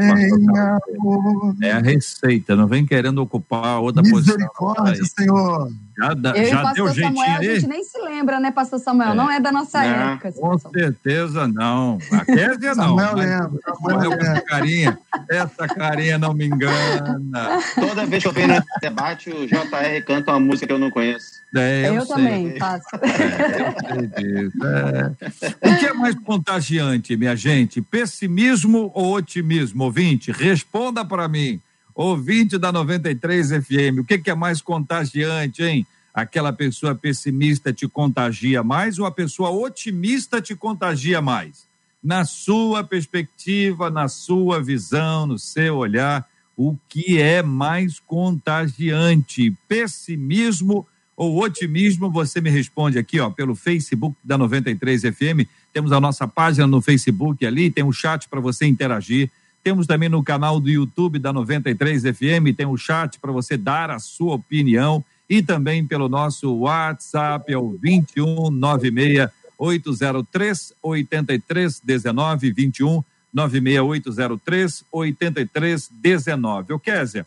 É a receita, não vem querendo ocupar outra posição. Misericórdia, Senhor. Já, da, eu já deu jeitinho Samuel, aí? A gente nem se lembra, né, pastor Samuel? É. Não é da nossa é, época. Com certeza não. A Kézia [LAUGHS] não. Samuel lembra. Samuel essa carinha, essa carinha não me engana. Toda vez que eu venho no debate, o JR canta uma música que eu não conheço. É, eu, eu também faço. É, eu sei disso. É. O que é mais contagiante, minha gente? Pessimismo ou otimismo? Ouvinte, responda para mim. Ouvinte da 93 FM, o que, que é mais contagiante, hein? Aquela pessoa pessimista te contagia mais ou a pessoa otimista te contagia mais? Na sua perspectiva, na sua visão, no seu olhar, o que é mais contagiante? Pessimismo ou otimismo? Você me responde aqui, ó, pelo Facebook da 93 FM. Temos a nossa página no Facebook ali, tem um chat para você interagir. Temos também no canal do YouTube da 93 FM, tem um chat para você dar a sua opinião e também pelo nosso WhatsApp, é o 2196 803 8319 21 96803 8319. Ô Kézia,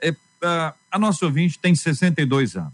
é, a, a nossa ouvinte tem 62 anos.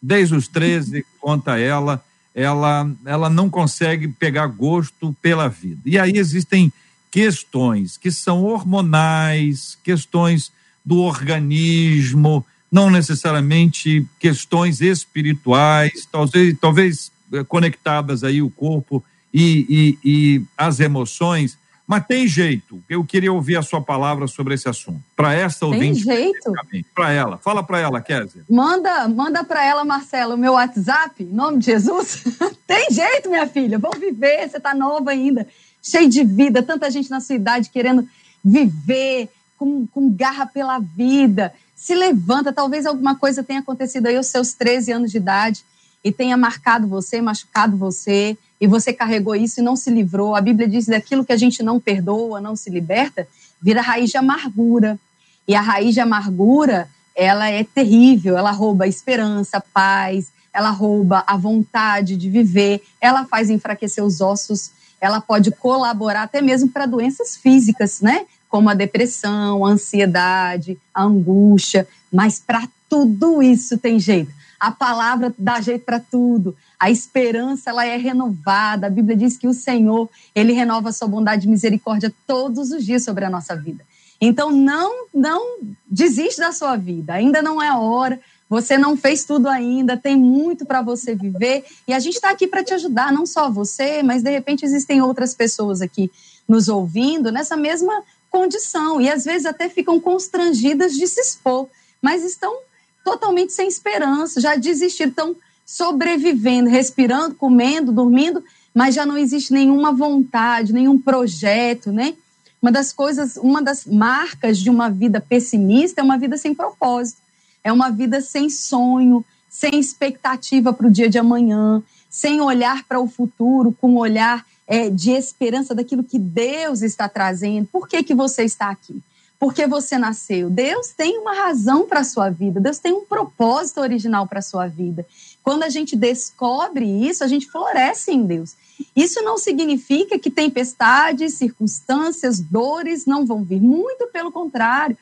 Desde os 13, conta ela, ela, ela não consegue pegar gosto pela vida. E aí existem questões que são hormonais, questões do organismo, não necessariamente questões espirituais, talvez, talvez eh, conectadas aí o corpo e, e, e as emoções, mas tem jeito. Eu queria ouvir a sua palavra sobre esse assunto. Para essa ouvinte. Tem jeito. Para ela. Fala para ela, Kézia. Manda, manda para ela, Marcelo, o meu WhatsApp, em nome de Jesus. [LAUGHS] tem jeito, minha filha. Vamos viver. Você está nova ainda, cheio de vida. Tanta gente na sua idade querendo viver com, com garra pela vida. Se levanta. Talvez alguma coisa tenha acontecido aí aos seus 13 anos de idade e tenha marcado você, machucado você, e você carregou isso e não se livrou. A Bíblia diz daquilo que a gente não perdoa, não se liberta, vira raiz de amargura. E a raiz de amargura, ela é terrível, ela rouba a esperança, paz, ela rouba a vontade de viver, ela faz enfraquecer os ossos, ela pode colaborar até mesmo para doenças físicas, né? Como a depressão, a ansiedade, a angústia, mas para tudo isso tem jeito a palavra dá jeito para tudo. A esperança ela é renovada. A Bíblia diz que o Senhor, ele renova a sua bondade e misericórdia todos os dias sobre a nossa vida. Então não não desiste da sua vida. Ainda não é a hora. Você não fez tudo ainda, tem muito para você viver. E a gente está aqui para te ajudar, não só você, mas de repente existem outras pessoas aqui nos ouvindo nessa mesma condição. E às vezes até ficam constrangidas de se expor, mas estão totalmente sem esperança, já desistiram, estão sobrevivendo, respirando, comendo, dormindo, mas já não existe nenhuma vontade, nenhum projeto, né? Uma das coisas, uma das marcas de uma vida pessimista é uma vida sem propósito, é uma vida sem sonho, sem expectativa para o dia de amanhã, sem olhar para o futuro com um olhar é, de esperança daquilo que Deus está trazendo. Por que, que você está aqui? porque você nasceu. Deus tem uma razão para a sua vida, Deus tem um propósito original para a sua vida. Quando a gente descobre isso, a gente floresce em Deus. Isso não significa que tempestades, circunstâncias, dores não vão vir. Muito pelo contrário.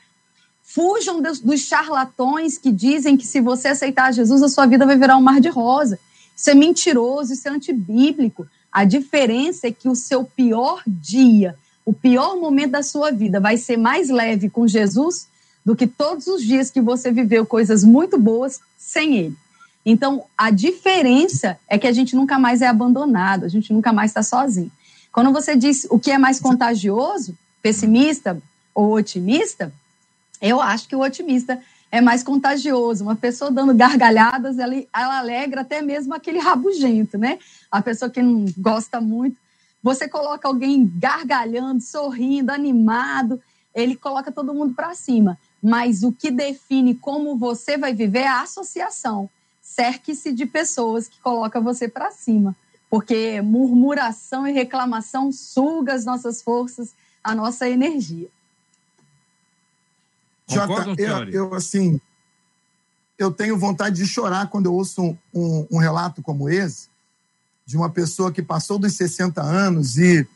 Fujam dos, dos charlatões que dizem que se você aceitar Jesus, a sua vida vai virar um mar de rosa. Isso é mentiroso, isso é antibíblico. A diferença é que o seu pior dia o pior momento da sua vida vai ser mais leve com Jesus do que todos os dias que você viveu coisas muito boas sem Ele. Então, a diferença é que a gente nunca mais é abandonado, a gente nunca mais está sozinho. Quando você diz o que é mais contagioso, pessimista ou otimista, eu acho que o otimista é mais contagioso. Uma pessoa dando gargalhadas, ela, ela alegra até mesmo aquele rabugento, né? A pessoa que não gosta muito você coloca alguém gargalhando, sorrindo, animado, ele coloca todo mundo para cima. Mas o que define como você vai viver é a associação. Cerque-se de pessoas que colocam você para cima, porque murmuração e reclamação suga as nossas forças, a nossa energia. Jota, eu, eu, assim, eu tenho vontade de chorar quando eu ouço um, um, um relato como esse, de uma pessoa que passou dos 60 anos e,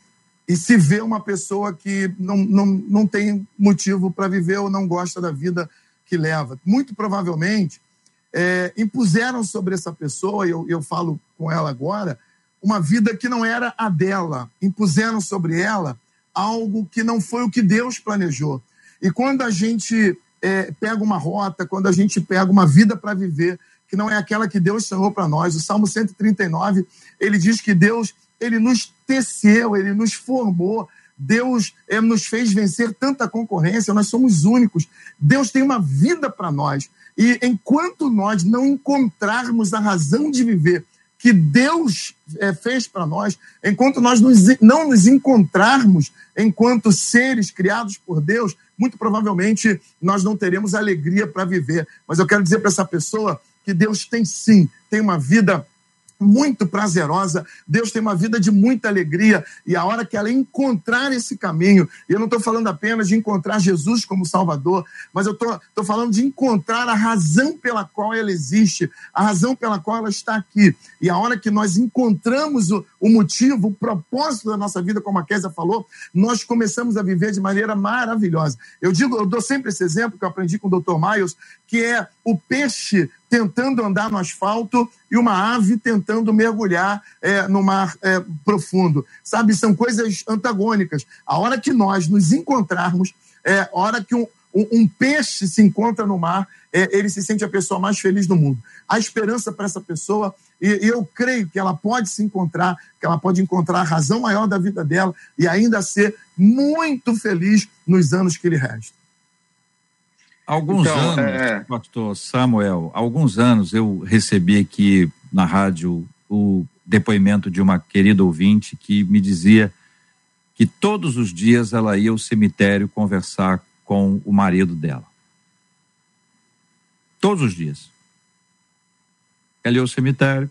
e se vê uma pessoa que não, não, não tem motivo para viver ou não gosta da vida que leva. Muito provavelmente é, impuseram sobre essa pessoa, e eu, eu falo com ela agora, uma vida que não era a dela. Impuseram sobre ela algo que não foi o que Deus planejou. E quando a gente é, pega uma rota, quando a gente pega uma vida para viver que não é aquela que Deus sonhou para nós. O Salmo 139, ele diz que Deus, ele nos teceu, ele nos formou. Deus é, nos fez vencer tanta concorrência, nós somos únicos. Deus tem uma vida para nós. E enquanto nós não encontrarmos a razão de viver que Deus é, fez para nós, enquanto nós nos, não nos encontrarmos enquanto seres criados por Deus, muito provavelmente nós não teremos alegria para viver. Mas eu quero dizer para essa pessoa que Deus tem sim, tem uma vida muito prazerosa, Deus tem uma vida de muita alegria, e a hora que ela encontrar esse caminho, e eu não estou falando apenas de encontrar Jesus como Salvador, mas eu estou falando de encontrar a razão pela qual ela existe, a razão pela qual ela está aqui. E a hora que nós encontramos o, o motivo, o propósito da nossa vida, como a Késia falou, nós começamos a viver de maneira maravilhosa. Eu digo, eu dou sempre esse exemplo que eu aprendi com o Dr. Miles, que é o peixe tentando andar no asfalto e uma ave tentando mergulhar é, no mar é, profundo. Sabe, são coisas antagônicas. A hora que nós nos encontrarmos, é, a hora que um, um, um peixe se encontra no mar, é, ele se sente a pessoa mais feliz do mundo. A esperança para essa pessoa, e, eu creio que ela pode se encontrar, que ela pode encontrar a razão maior da vida dela e ainda ser muito feliz nos anos que lhe restam. Alguns então, anos, é... pastor Samuel, alguns anos eu recebi aqui na rádio o depoimento de uma querida ouvinte que me dizia que todos os dias ela ia ao cemitério conversar com o marido dela. Todos os dias. Ela ia ao cemitério,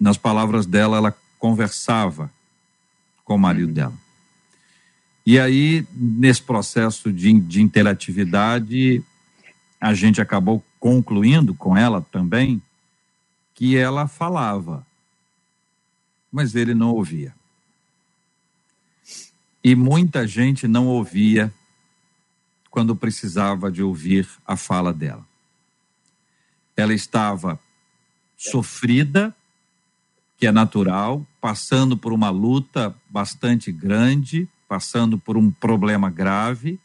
nas palavras dela, ela conversava com o marido uhum. dela. E aí, nesse processo de, de interatividade, a gente acabou concluindo com ela também que ela falava, mas ele não ouvia. E muita gente não ouvia quando precisava de ouvir a fala dela. Ela estava sofrida, que é natural, passando por uma luta bastante grande, passando por um problema grave,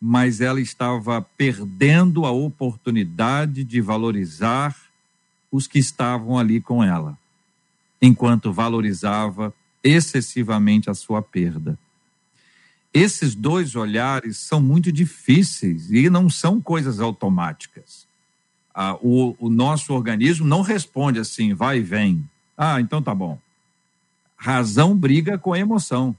mas ela estava perdendo a oportunidade de valorizar os que estavam ali com ela, enquanto valorizava excessivamente a sua perda. Esses dois olhares são muito difíceis e não são coisas automáticas. Ah, o, o nosso organismo não responde assim, vai e vem. Ah, então tá bom. Razão briga com a emoção.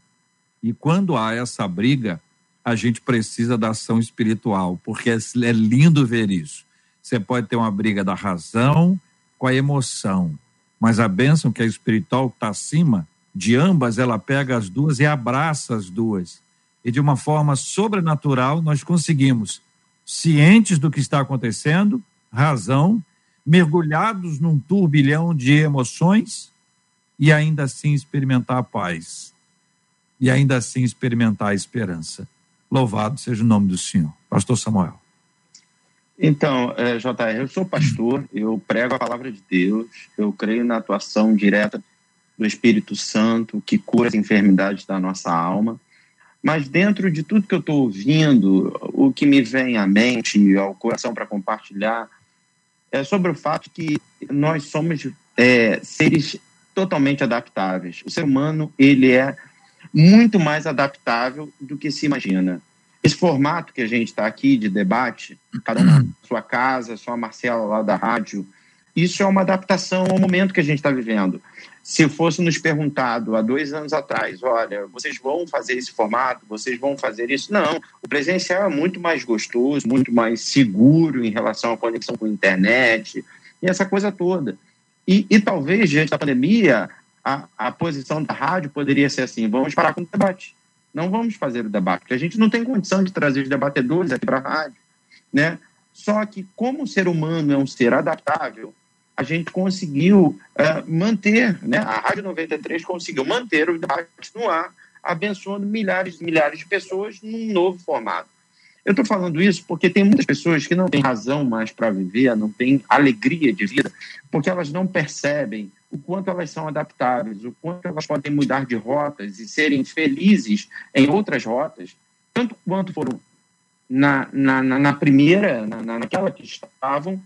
E quando há essa briga, a gente precisa da ação espiritual, porque é, é lindo ver isso. Você pode ter uma briga da razão com a emoção, mas a bênção que é espiritual está acima de ambas, ela pega as duas e abraça as duas e de uma forma sobrenatural nós conseguimos, cientes do que está acontecendo, razão, mergulhados num turbilhão de emoções e ainda assim experimentar a paz e ainda assim experimentar a esperança. Louvado seja o nome do Senhor. Pastor Samuel. Então, é, JR, eu sou pastor, eu prego a palavra de Deus, eu creio na atuação direta do Espírito Santo que cura as enfermidades da nossa alma. Mas dentro de tudo que eu estou ouvindo, o que me vem à mente, ao coração para compartilhar, é sobre o fato que nós somos é, seres totalmente adaptáveis. O ser humano ele é muito mais adaptável do que se imagina. Esse formato que a gente está aqui de debate, cada um na sua casa, só a Marcela lá da rádio, isso é uma adaptação ao momento que a gente está vivendo se fosse nos perguntado há dois anos atrás, olha, vocês vão fazer esse formato, vocês vão fazer isso? Não, o presencial é muito mais gostoso, muito mais seguro em relação à conexão com a internet e essa coisa toda. E, e talvez, diante da pandemia, a, a posição da rádio poderia ser assim, vamos parar com o debate. Não vamos fazer o debate, porque a gente não tem condição de trazer os debatedores aqui para a rádio, né? Só que como o ser humano é um ser adaptável, a gente conseguiu uh, manter, né? a Rádio 93 conseguiu manter o debate no ar, abençoando milhares e milhares de pessoas num novo formato. Eu estou falando isso porque tem muitas pessoas que não têm razão mais para viver, não têm alegria de vida, porque elas não percebem o quanto elas são adaptáveis, o quanto elas podem mudar de rotas e serem felizes em outras rotas, tanto quanto foram na, na, na primeira, na, naquela que estavam,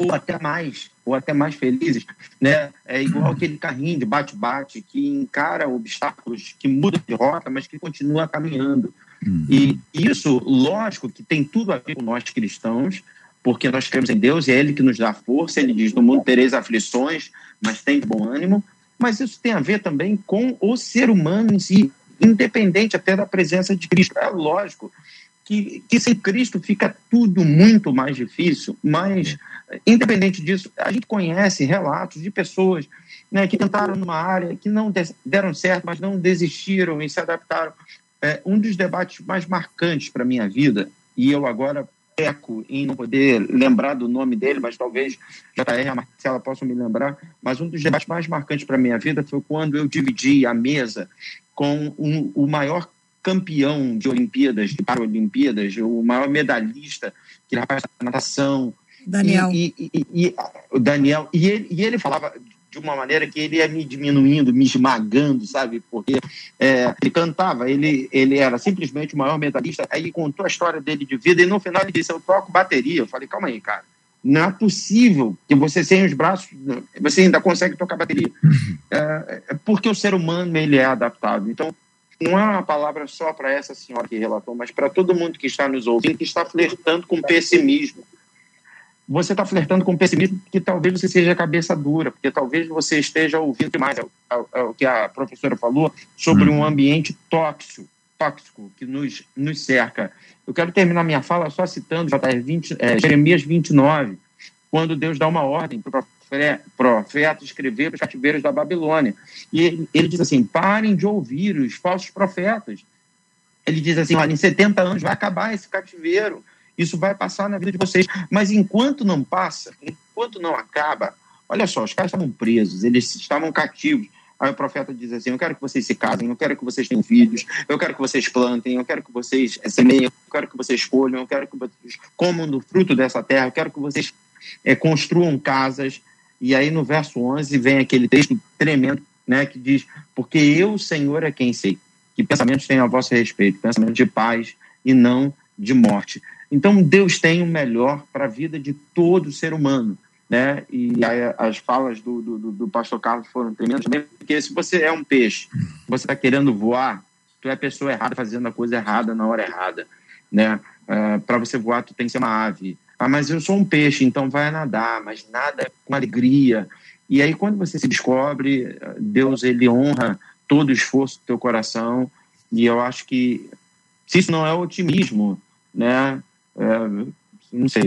ou até mais, ou até mais felizes, né? É igual aquele carrinho de bate-bate que encara obstáculos, que muda de rota, mas que continua caminhando. Uhum. E isso, lógico, que tem tudo a ver com nós cristãos, porque nós cremos em Deus e é Ele que nos dá força. Ele diz: No mundo tereis aflições, mas tem bom ânimo. Mas isso tem a ver também com o ser humano em si, independente até da presença de Cristo. É lógico que, que sem Cristo fica tudo muito mais difícil, mas independente disso, a gente conhece relatos de pessoas né, que tentaram numa área, que não deram certo, mas não desistiram e se adaptaram. É, um dos debates mais marcantes para a minha vida, e eu agora peco em não poder lembrar do nome dele, mas talvez JR e a Marcela possam me lembrar, mas um dos debates mais marcantes para a minha vida foi quando eu dividi a mesa com um, o maior campeão de Olimpíadas, de Paralimpíadas, o maior medalhista, que rapaz da natação. Daniel. E, e, e, e, Daniel. E ele, e ele falava de uma maneira que ele ia me diminuindo, me esmagando, sabe? Porque é, ele cantava, ele, ele era simplesmente o maior metalista. Aí contou a história dele de vida e no final ele disse: Eu toco bateria. Eu falei: Calma aí, cara. Não é possível que você sem os braços, você ainda consegue tocar bateria. É, é porque o ser humano ele é adaptável. Então, não é uma palavra só para essa senhora que relatou, mas para todo mundo que está nos ouvindo, que está flertando com pessimismo você está flertando com o pessimismo porque talvez você seja cabeça dura, porque talvez você esteja ouvindo demais o que a professora falou sobre um uhum. ambiente tóxico, tóxico que nos, nos cerca. Eu quero terminar minha fala só citando JR 20, é, Jeremias 29, quando Deus dá uma ordem para o profeta escrever para os cativeiros da Babilônia. E ele, ele diz assim: parem de ouvir os falsos profetas. Ele diz assim: olha, em 70 anos vai acabar esse cativeiro isso vai passar na vida de vocês. Mas enquanto não passa, enquanto não acaba, olha só, os caras estavam presos, eles estavam cativos. Aí o profeta diz assim: Eu quero que vocês se casem, eu quero que vocês tenham filhos, eu quero que vocês plantem, eu quero que vocês semeiem, eu quero que vocês colham, eu quero que vocês comam do fruto dessa terra, eu quero que vocês é, construam casas. E aí no verso 11 vem aquele texto tremendo né, que diz: Porque eu, Senhor, é quem sei, que pensamentos tenho a vosso respeito, pensamentos de paz e não de morte. Então, Deus tem o melhor para a vida de todo ser humano. Né? E as falas do, do, do pastor Carlos foram tremendas também, porque se você é um peixe, você está querendo voar, tu é a pessoa errada fazendo a coisa errada na hora errada. Né? Uh, é, para você voar, tu tem que ser uma ave. Ah, mas eu sou um peixe, então vai nadar, mas nada com alegria. E aí, quando você se descobre, Deus ele honra todo o esforço do teu coração. E eu acho que se isso não é otimismo, né? É, não sei,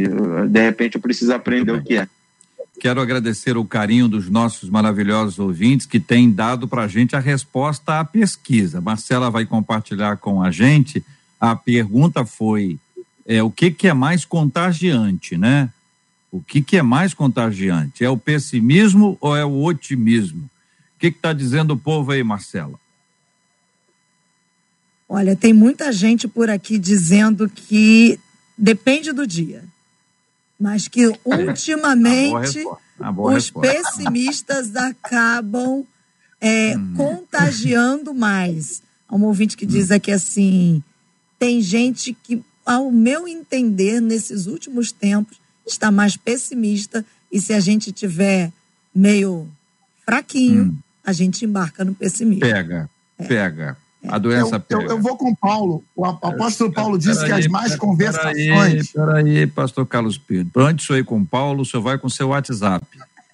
de repente eu preciso aprender o que é. Quero agradecer o carinho dos nossos maravilhosos ouvintes que têm dado para a gente a resposta à pesquisa. Marcela vai compartilhar com a gente. A pergunta foi: é, o que, que é mais contagiante, né? O que, que é mais contagiante? É o pessimismo ou é o otimismo? O que está dizendo o povo aí, Marcela? Olha, tem muita gente por aqui dizendo que Depende do dia. Mas que ultimamente [LAUGHS] os resposta. pessimistas acabam é, hum. contagiando mais. Há um ouvinte que diz hum. aqui assim: tem gente que, ao meu entender, nesses últimos tempos, está mais pessimista, e se a gente tiver meio fraquinho, hum. a gente embarca no pessimismo. Pega, é. pega. A doença eu, pega. Eu, eu, vou com o Paulo. O apóstolo Paulo disse que as mais conversações. Peraí, pastor Carlos Pedro. Antes eu ir com o Paulo, o senhor vai com o seu WhatsApp.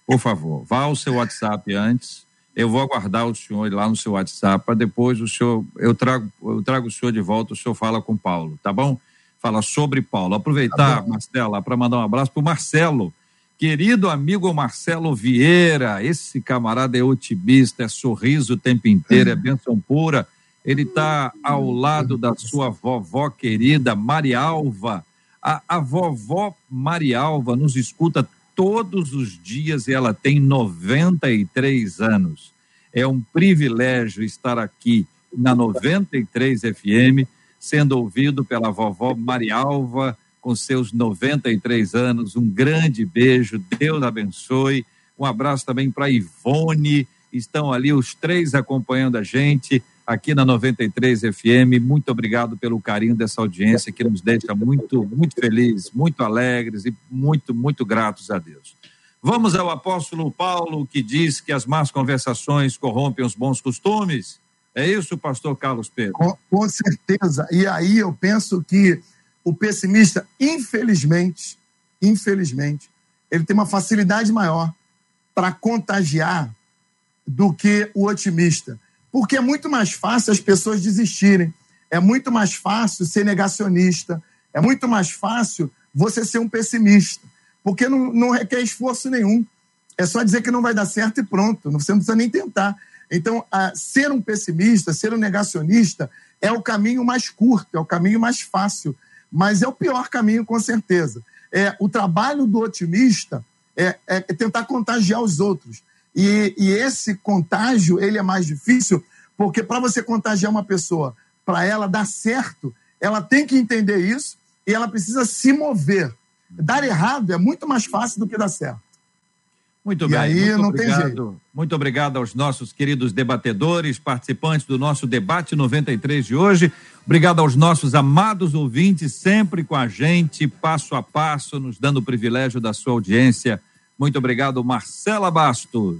Por favor, vá ao seu WhatsApp antes. Eu vou aguardar o senhor lá no seu WhatsApp para depois o senhor. Eu trago, eu trago o senhor de volta, o senhor fala com o Paulo, tá bom? Fala sobre Paulo. Aproveitar, tá Marcela, para mandar um abraço para o Marcelo. Querido amigo Marcelo Vieira, esse camarada é otimista, é sorriso o tempo inteiro, é bênção pura ele está ao lado da sua vovó querida Marialva. A, a vovó Marialva nos escuta todos os dias e ela tem 93 anos. É um privilégio estar aqui na 93 FM, sendo ouvido pela vovó Marialva, com seus 93 anos. Um grande beijo, Deus abençoe. Um abraço também para Ivone. Estão ali os três acompanhando a gente aqui na 93 FM. Muito obrigado pelo carinho dessa audiência que nos deixa muito, muito felizes, muito alegres e muito, muito gratos a Deus. Vamos ao apóstolo Paulo que diz que as más conversações corrompem os bons costumes. É isso, pastor Carlos Pedro? Com, com certeza. E aí eu penso que o pessimista, infelizmente, infelizmente, ele tem uma facilidade maior para contagiar do que o otimista. Porque é muito mais fácil as pessoas desistirem, é muito mais fácil ser negacionista, é muito mais fácil você ser um pessimista, porque não, não requer esforço nenhum. É só dizer que não vai dar certo e pronto, você não precisa nem tentar. Então, ser um pessimista, ser um negacionista, é o caminho mais curto, é o caminho mais fácil, mas é o pior caminho, com certeza. É, o trabalho do otimista é, é tentar contagiar os outros. E, e esse contágio ele é mais difícil, porque para você contagiar uma pessoa, para ela dar certo, ela tem que entender isso e ela precisa se mover. Dar errado é muito mais fácil do que dar certo. Muito bem. E aí muito não obrigado, tem jeito. Muito obrigado aos nossos queridos debatedores, participantes do nosso debate 93 de hoje. Obrigado aos nossos amados ouvintes, sempre com a gente, passo a passo, nos dando o privilégio da sua audiência. Muito obrigado, Marcela Bastos.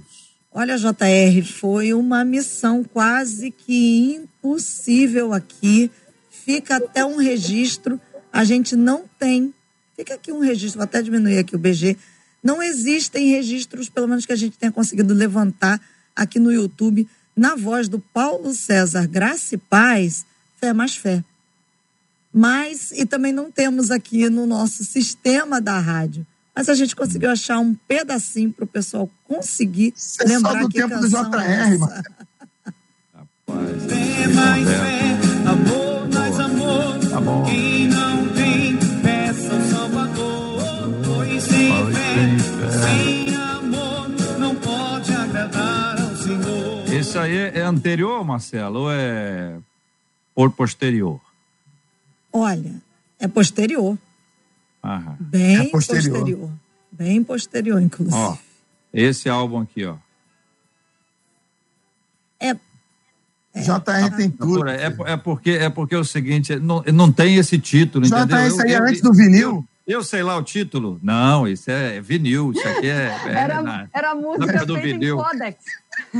Olha, JR, foi uma missão quase que impossível aqui. Fica até um registro. A gente não tem. Fica aqui um registro, vou até diminuir aqui o BG não existem registros, pelo menos que a gente tenha conseguido levantar aqui no YouTube, na voz do Paulo César Graça e Paz, Fé Mais Fé. Mas, e também não temos aqui no nosso sistema da rádio. Mas a gente conseguiu achar um pedacinho para o pessoal conseguir lembrar é só do que tempo do JR, é mano. Rapaz, fé mais fé, amor mais amor. Tá bom. Quem não tem, peça o Salvador. Pois sem sem amor não pode agradar ao Senhor. Esse aí é anterior, Marcelo, ou é por posterior? Olha, é posterior. Aham. Bem é posterior. posterior. Bem posterior, inclusive. Ó, esse álbum aqui, ó. É é. JR tem tudo. É, é, porque, é porque é o seguinte, não, não tem esse título, JR, entendeu? JR, isso aí é antes do vinil? Eu sei lá o título? Não, isso é vinil, isso aqui é. é era, na, era música do vinil. Codex.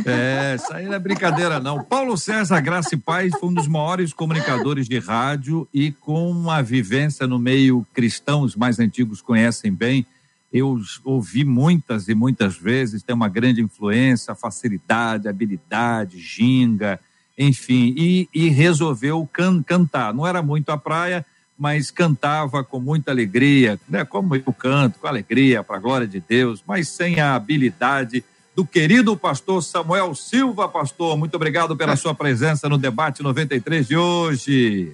É, isso aí não é brincadeira, não. Paulo César Graça e Paz foi um dos maiores comunicadores de rádio e com uma vivência no meio cristão, os mais antigos conhecem bem. Eu ouvi muitas e muitas vezes, tem uma grande influência, facilidade, habilidade, ginga, enfim, e, e resolveu can, cantar. Não era muito a praia, mas cantava com muita alegria, né? como eu canto, com alegria, para a glória de Deus, mas sem a habilidade do querido pastor Samuel Silva. Pastor, muito obrigado pela sua presença no debate 93 de hoje.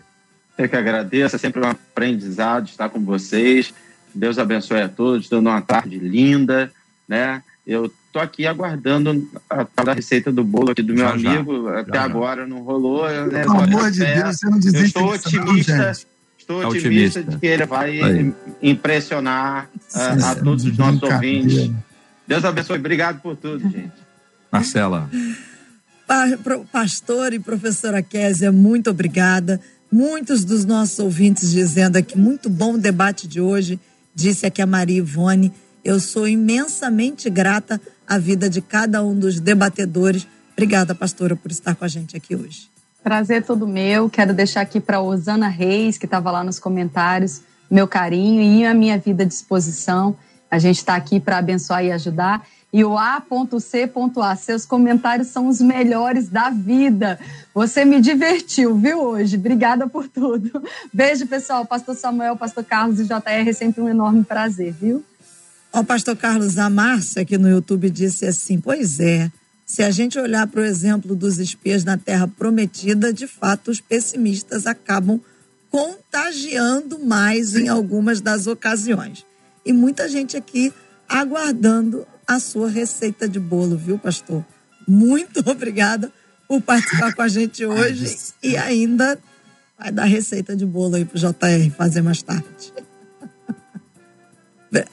Eu que agradeço, é sempre um aprendizado estar com vocês. Deus abençoe a todos, dando uma tarde linda, né? Eu tô aqui aguardando a, a receita do bolo aqui do meu já, amigo. Já, Até já, agora não rolou. Né? Pelo amor de Deus, você não desiste. Eu estou otimista. Não, Estou tá otimista, otimista, de que ele vai Aí. impressionar uh, a todos os nossos ouvintes. Deus abençoe. Obrigado por tudo, gente. Marcela. Pastor e professora Késia, muito obrigada. Muitos dos nossos ouvintes dizendo aqui, muito bom o debate de hoje. Disse aqui a Maria Ivone. Eu sou imensamente grata à vida de cada um dos debatedores. Obrigada, pastora, por estar com a gente aqui hoje. Prazer todo meu. Quero deixar aqui para Osana Reis, que estava lá nos comentários, meu carinho e a minha vida à disposição. A gente está aqui para abençoar e ajudar. E o A.C.A. Seus comentários são os melhores da vida. Você me divertiu, viu, hoje? Obrigada por tudo. Beijo, pessoal. Pastor Samuel, Pastor Carlos e JR, sempre um enorme prazer, viu? O pastor Carlos, a Márcia aqui no YouTube disse assim: Pois é, se a gente olhar para o exemplo dos espias na Terra Prometida, de fato, os pessimistas acabam contagiando mais em algumas das ocasiões. E muita gente aqui aguardando a sua receita de bolo, viu, pastor? Muito [LAUGHS] obrigada por participar com a gente [LAUGHS] hoje e ainda vai dar receita de bolo aí pro JR fazer mais tarde. [LAUGHS]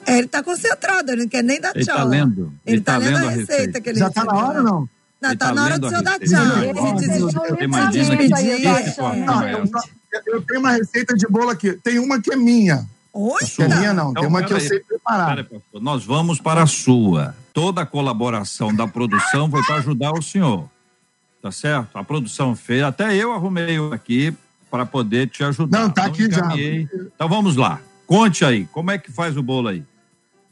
É, ele está concentrado, ele não quer nem dar tchau. Ele está lendo. Ele está tá lendo, lendo, a receita, receita. que ele Já está na hora ou não? Não, está tá na hora do senhor dar tchau. Eu tenho uma receita de bolo aqui. Tem uma que é minha. Oi? É minha não, tem uma que eu sei preparar. Nós vamos para a sua. Toda a colaboração da produção foi para ajudar o senhor. Tá certo? A produção fez. Até eu arrumei aqui para poder te ajudar. Não, tá então, aqui já. Então vamos lá. Conte aí, como é que faz o bolo aí?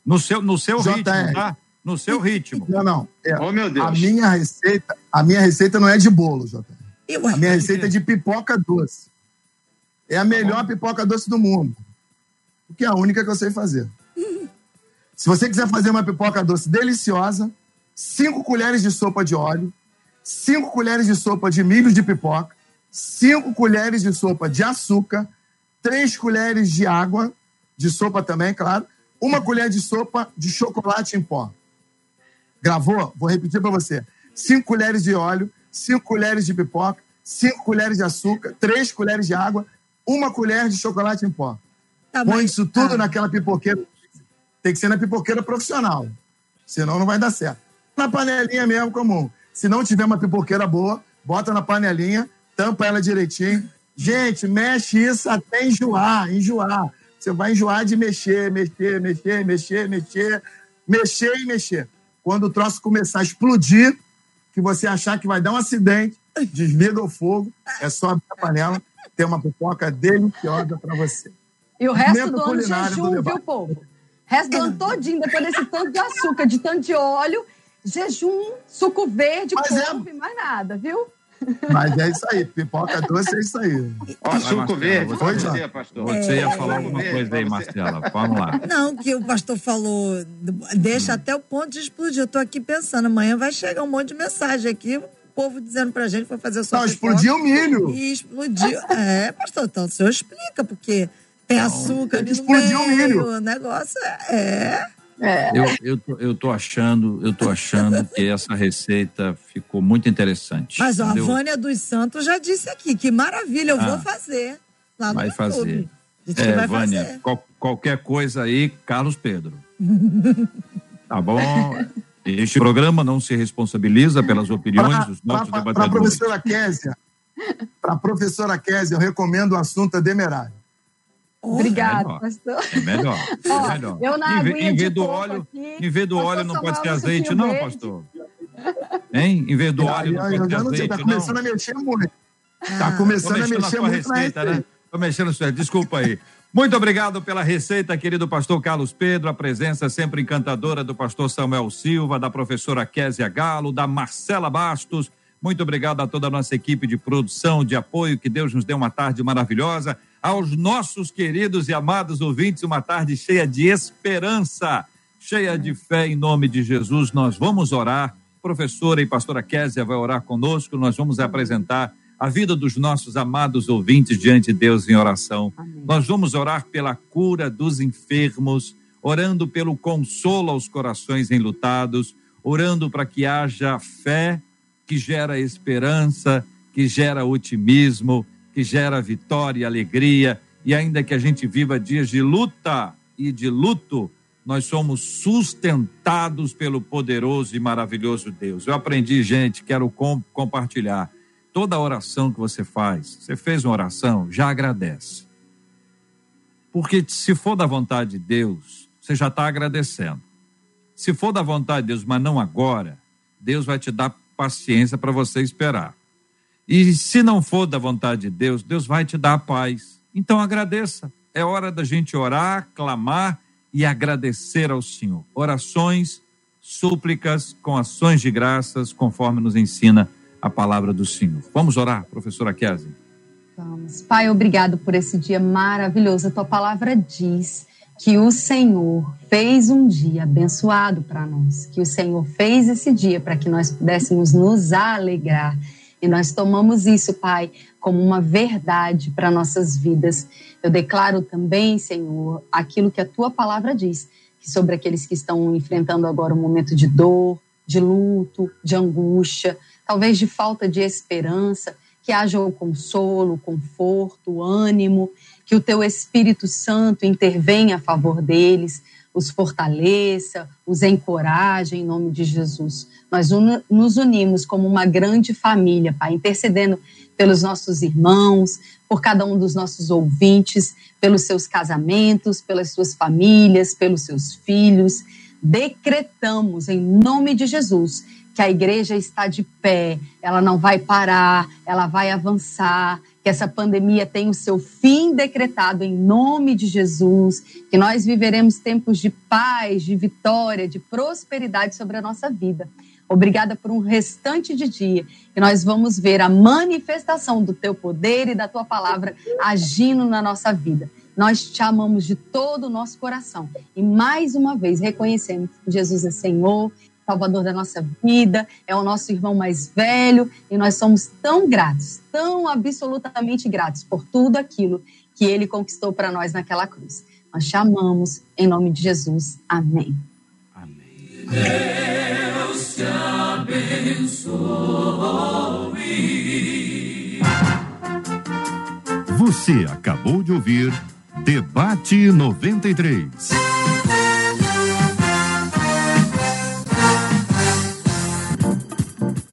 No seu, no seu ritmo, tá? No seu ritmo. Não, não. É, oh, meu Deus. A minha receita, a minha receita não é de bolo, JR. A minha receita é de pipoca doce. É a tá melhor pipoca doce do mundo. Porque é a única que eu sei fazer. Se você quiser fazer uma pipoca doce deliciosa, cinco colheres de sopa de óleo, cinco colheres de sopa de milho de pipoca, cinco colheres de sopa de açúcar, três colheres de água, de sopa também, claro, uma colher de sopa de chocolate em pó. Gravou? Vou repetir para você. Cinco colheres de óleo, cinco colheres de pipoca, cinco colheres de açúcar, três colheres de água, uma colher de chocolate em pó. Tá Põe isso tudo tá. naquela pipoqueira. Tem que ser na pipoqueira profissional. senão não vai dar certo. Na panelinha mesmo, comum. Se não tiver uma pipoqueira boa, bota na panelinha, tampa ela direitinho. Gente, mexe isso até enjoar, enjoar. Você vai enjoar de mexer, mexer, mexer, mexer, mexer, mexer e mexer. Quando o troço começar a explodir, que você achar que vai dar um acidente, desliga o fogo, é só abrir a panela, tem uma pipoca deliciosa para você. E o resto do ano jejum, viu, povo? O resto do ano todinho, depois desse tanto de açúcar, de tanto de óleo, jejum, suco verde, Mas couve, é... mais nada, viu? Mas é isso aí, pipoca doce é isso aí. Ó, suco verde, pode dizer, pastor. Você ia falar alguma coisa aí, Marcela, vamos lá. Não, que o pastor falou, deixa hum. até o ponto de explodir. Eu tô aqui pensando, amanhã vai chegar um monte de mensagem aqui, o povo dizendo pra gente que foi fazer a sua Não, explodiu o milho. E explodiu. É, pastor, então o senhor explica, porque tem açúcar ali no meio, o milho. O negócio é... é. É. Eu, eu, tô, eu tô achando, eu tô achando que essa receita ficou muito interessante. Mas ó, a Vânia dos Santos já disse aqui, que maravilha, eu ah, vou fazer. Lá vai fazer. É, vai Vânia, fazer. Qual, qualquer coisa aí, Carlos Pedro. [LAUGHS] tá bom? Este programa não se responsabiliza pelas opiniões pra, dos nossos pra, debatedores. Para a professora Késia, para a professora Késia, eu recomendo o assunto Demerário. Obrigada, pastor. É melhor. [LAUGHS] É melhor. eu na em, em vez do óleo, aqui, em vez do óleo não pode ser azeite, não, verde. pastor? Hein? Em vez do óleo não pode ser azeite, tá não. Tá começando a mexer muito. Tá começando a mexer muito na receita, né? Tô mexendo sua Desculpa aí. Muito obrigado pela receita, querido pastor Carlos Pedro, a presença sempre encantadora do pastor Samuel Silva, da professora Késia Galo, da Marcela Bastos. Muito obrigado a toda a nossa equipe de produção, de apoio. Que Deus nos dê uma tarde maravilhosa aos nossos queridos e amados ouvintes, uma tarde cheia de esperança, cheia de fé em nome de Jesus. Nós vamos orar. Professora e pastora Késia vai orar conosco. Nós vamos apresentar a vida dos nossos amados ouvintes diante de Deus em oração. Amém. Nós vamos orar pela cura dos enfermos, orando pelo consolo aos corações enlutados, orando para que haja fé que gera esperança, que gera otimismo, que gera vitória, alegria, e ainda que a gente viva dias de luta e de luto, nós somos sustentados pelo poderoso e maravilhoso Deus. Eu aprendi, gente, quero compartilhar. Toda oração que você faz, você fez uma oração, já agradece. Porque se for da vontade de Deus, você já está agradecendo. Se for da vontade de Deus, mas não agora, Deus vai te dar paciência para você esperar. E se não for da vontade de Deus, Deus vai te dar a paz. Então agradeça. É hora da gente orar, clamar e agradecer ao Senhor. Orações, súplicas com ações de graças, conforme nos ensina a palavra do Senhor. Vamos orar, professora Kézia? Vamos. Pai, obrigado por esse dia maravilhoso. A tua palavra diz que o Senhor fez um dia abençoado para nós, que o Senhor fez esse dia para que nós pudéssemos nos alegrar. E nós tomamos isso, Pai, como uma verdade para nossas vidas. Eu declaro também, Senhor, aquilo que a tua palavra diz, que sobre aqueles que estão enfrentando agora um momento de dor, de luto, de angústia, talvez de falta de esperança, que haja o consolo, o conforto, o ânimo, que o teu Espírito Santo intervenha a favor deles, os fortaleça, os encoraje em nome de Jesus. Nós nos unimos como uma grande família, Pai, intercedendo pelos nossos irmãos, por cada um dos nossos ouvintes, pelos seus casamentos, pelas suas famílias, pelos seus filhos. Decretamos em nome de Jesus que a igreja está de pé, ela não vai parar, ela vai avançar, que essa pandemia tenha o seu fim decretado em nome de Jesus, que nós viveremos tempos de paz, de vitória, de prosperidade sobre a nossa vida. Obrigada por um restante de dia que nós vamos ver a manifestação do teu poder e da tua palavra agindo na nossa vida. Nós te amamos de todo o nosso coração e mais uma vez reconhecemos que Jesus é Senhor Salvador da nossa vida, é o nosso irmão mais velho, e nós somos tão gratos, tão absolutamente gratos por tudo aquilo que ele conquistou para nós naquela cruz. Nós chamamos em nome de Jesus. Amém. Amém. Deus te abençoe. Você acabou de ouvir Debate 93.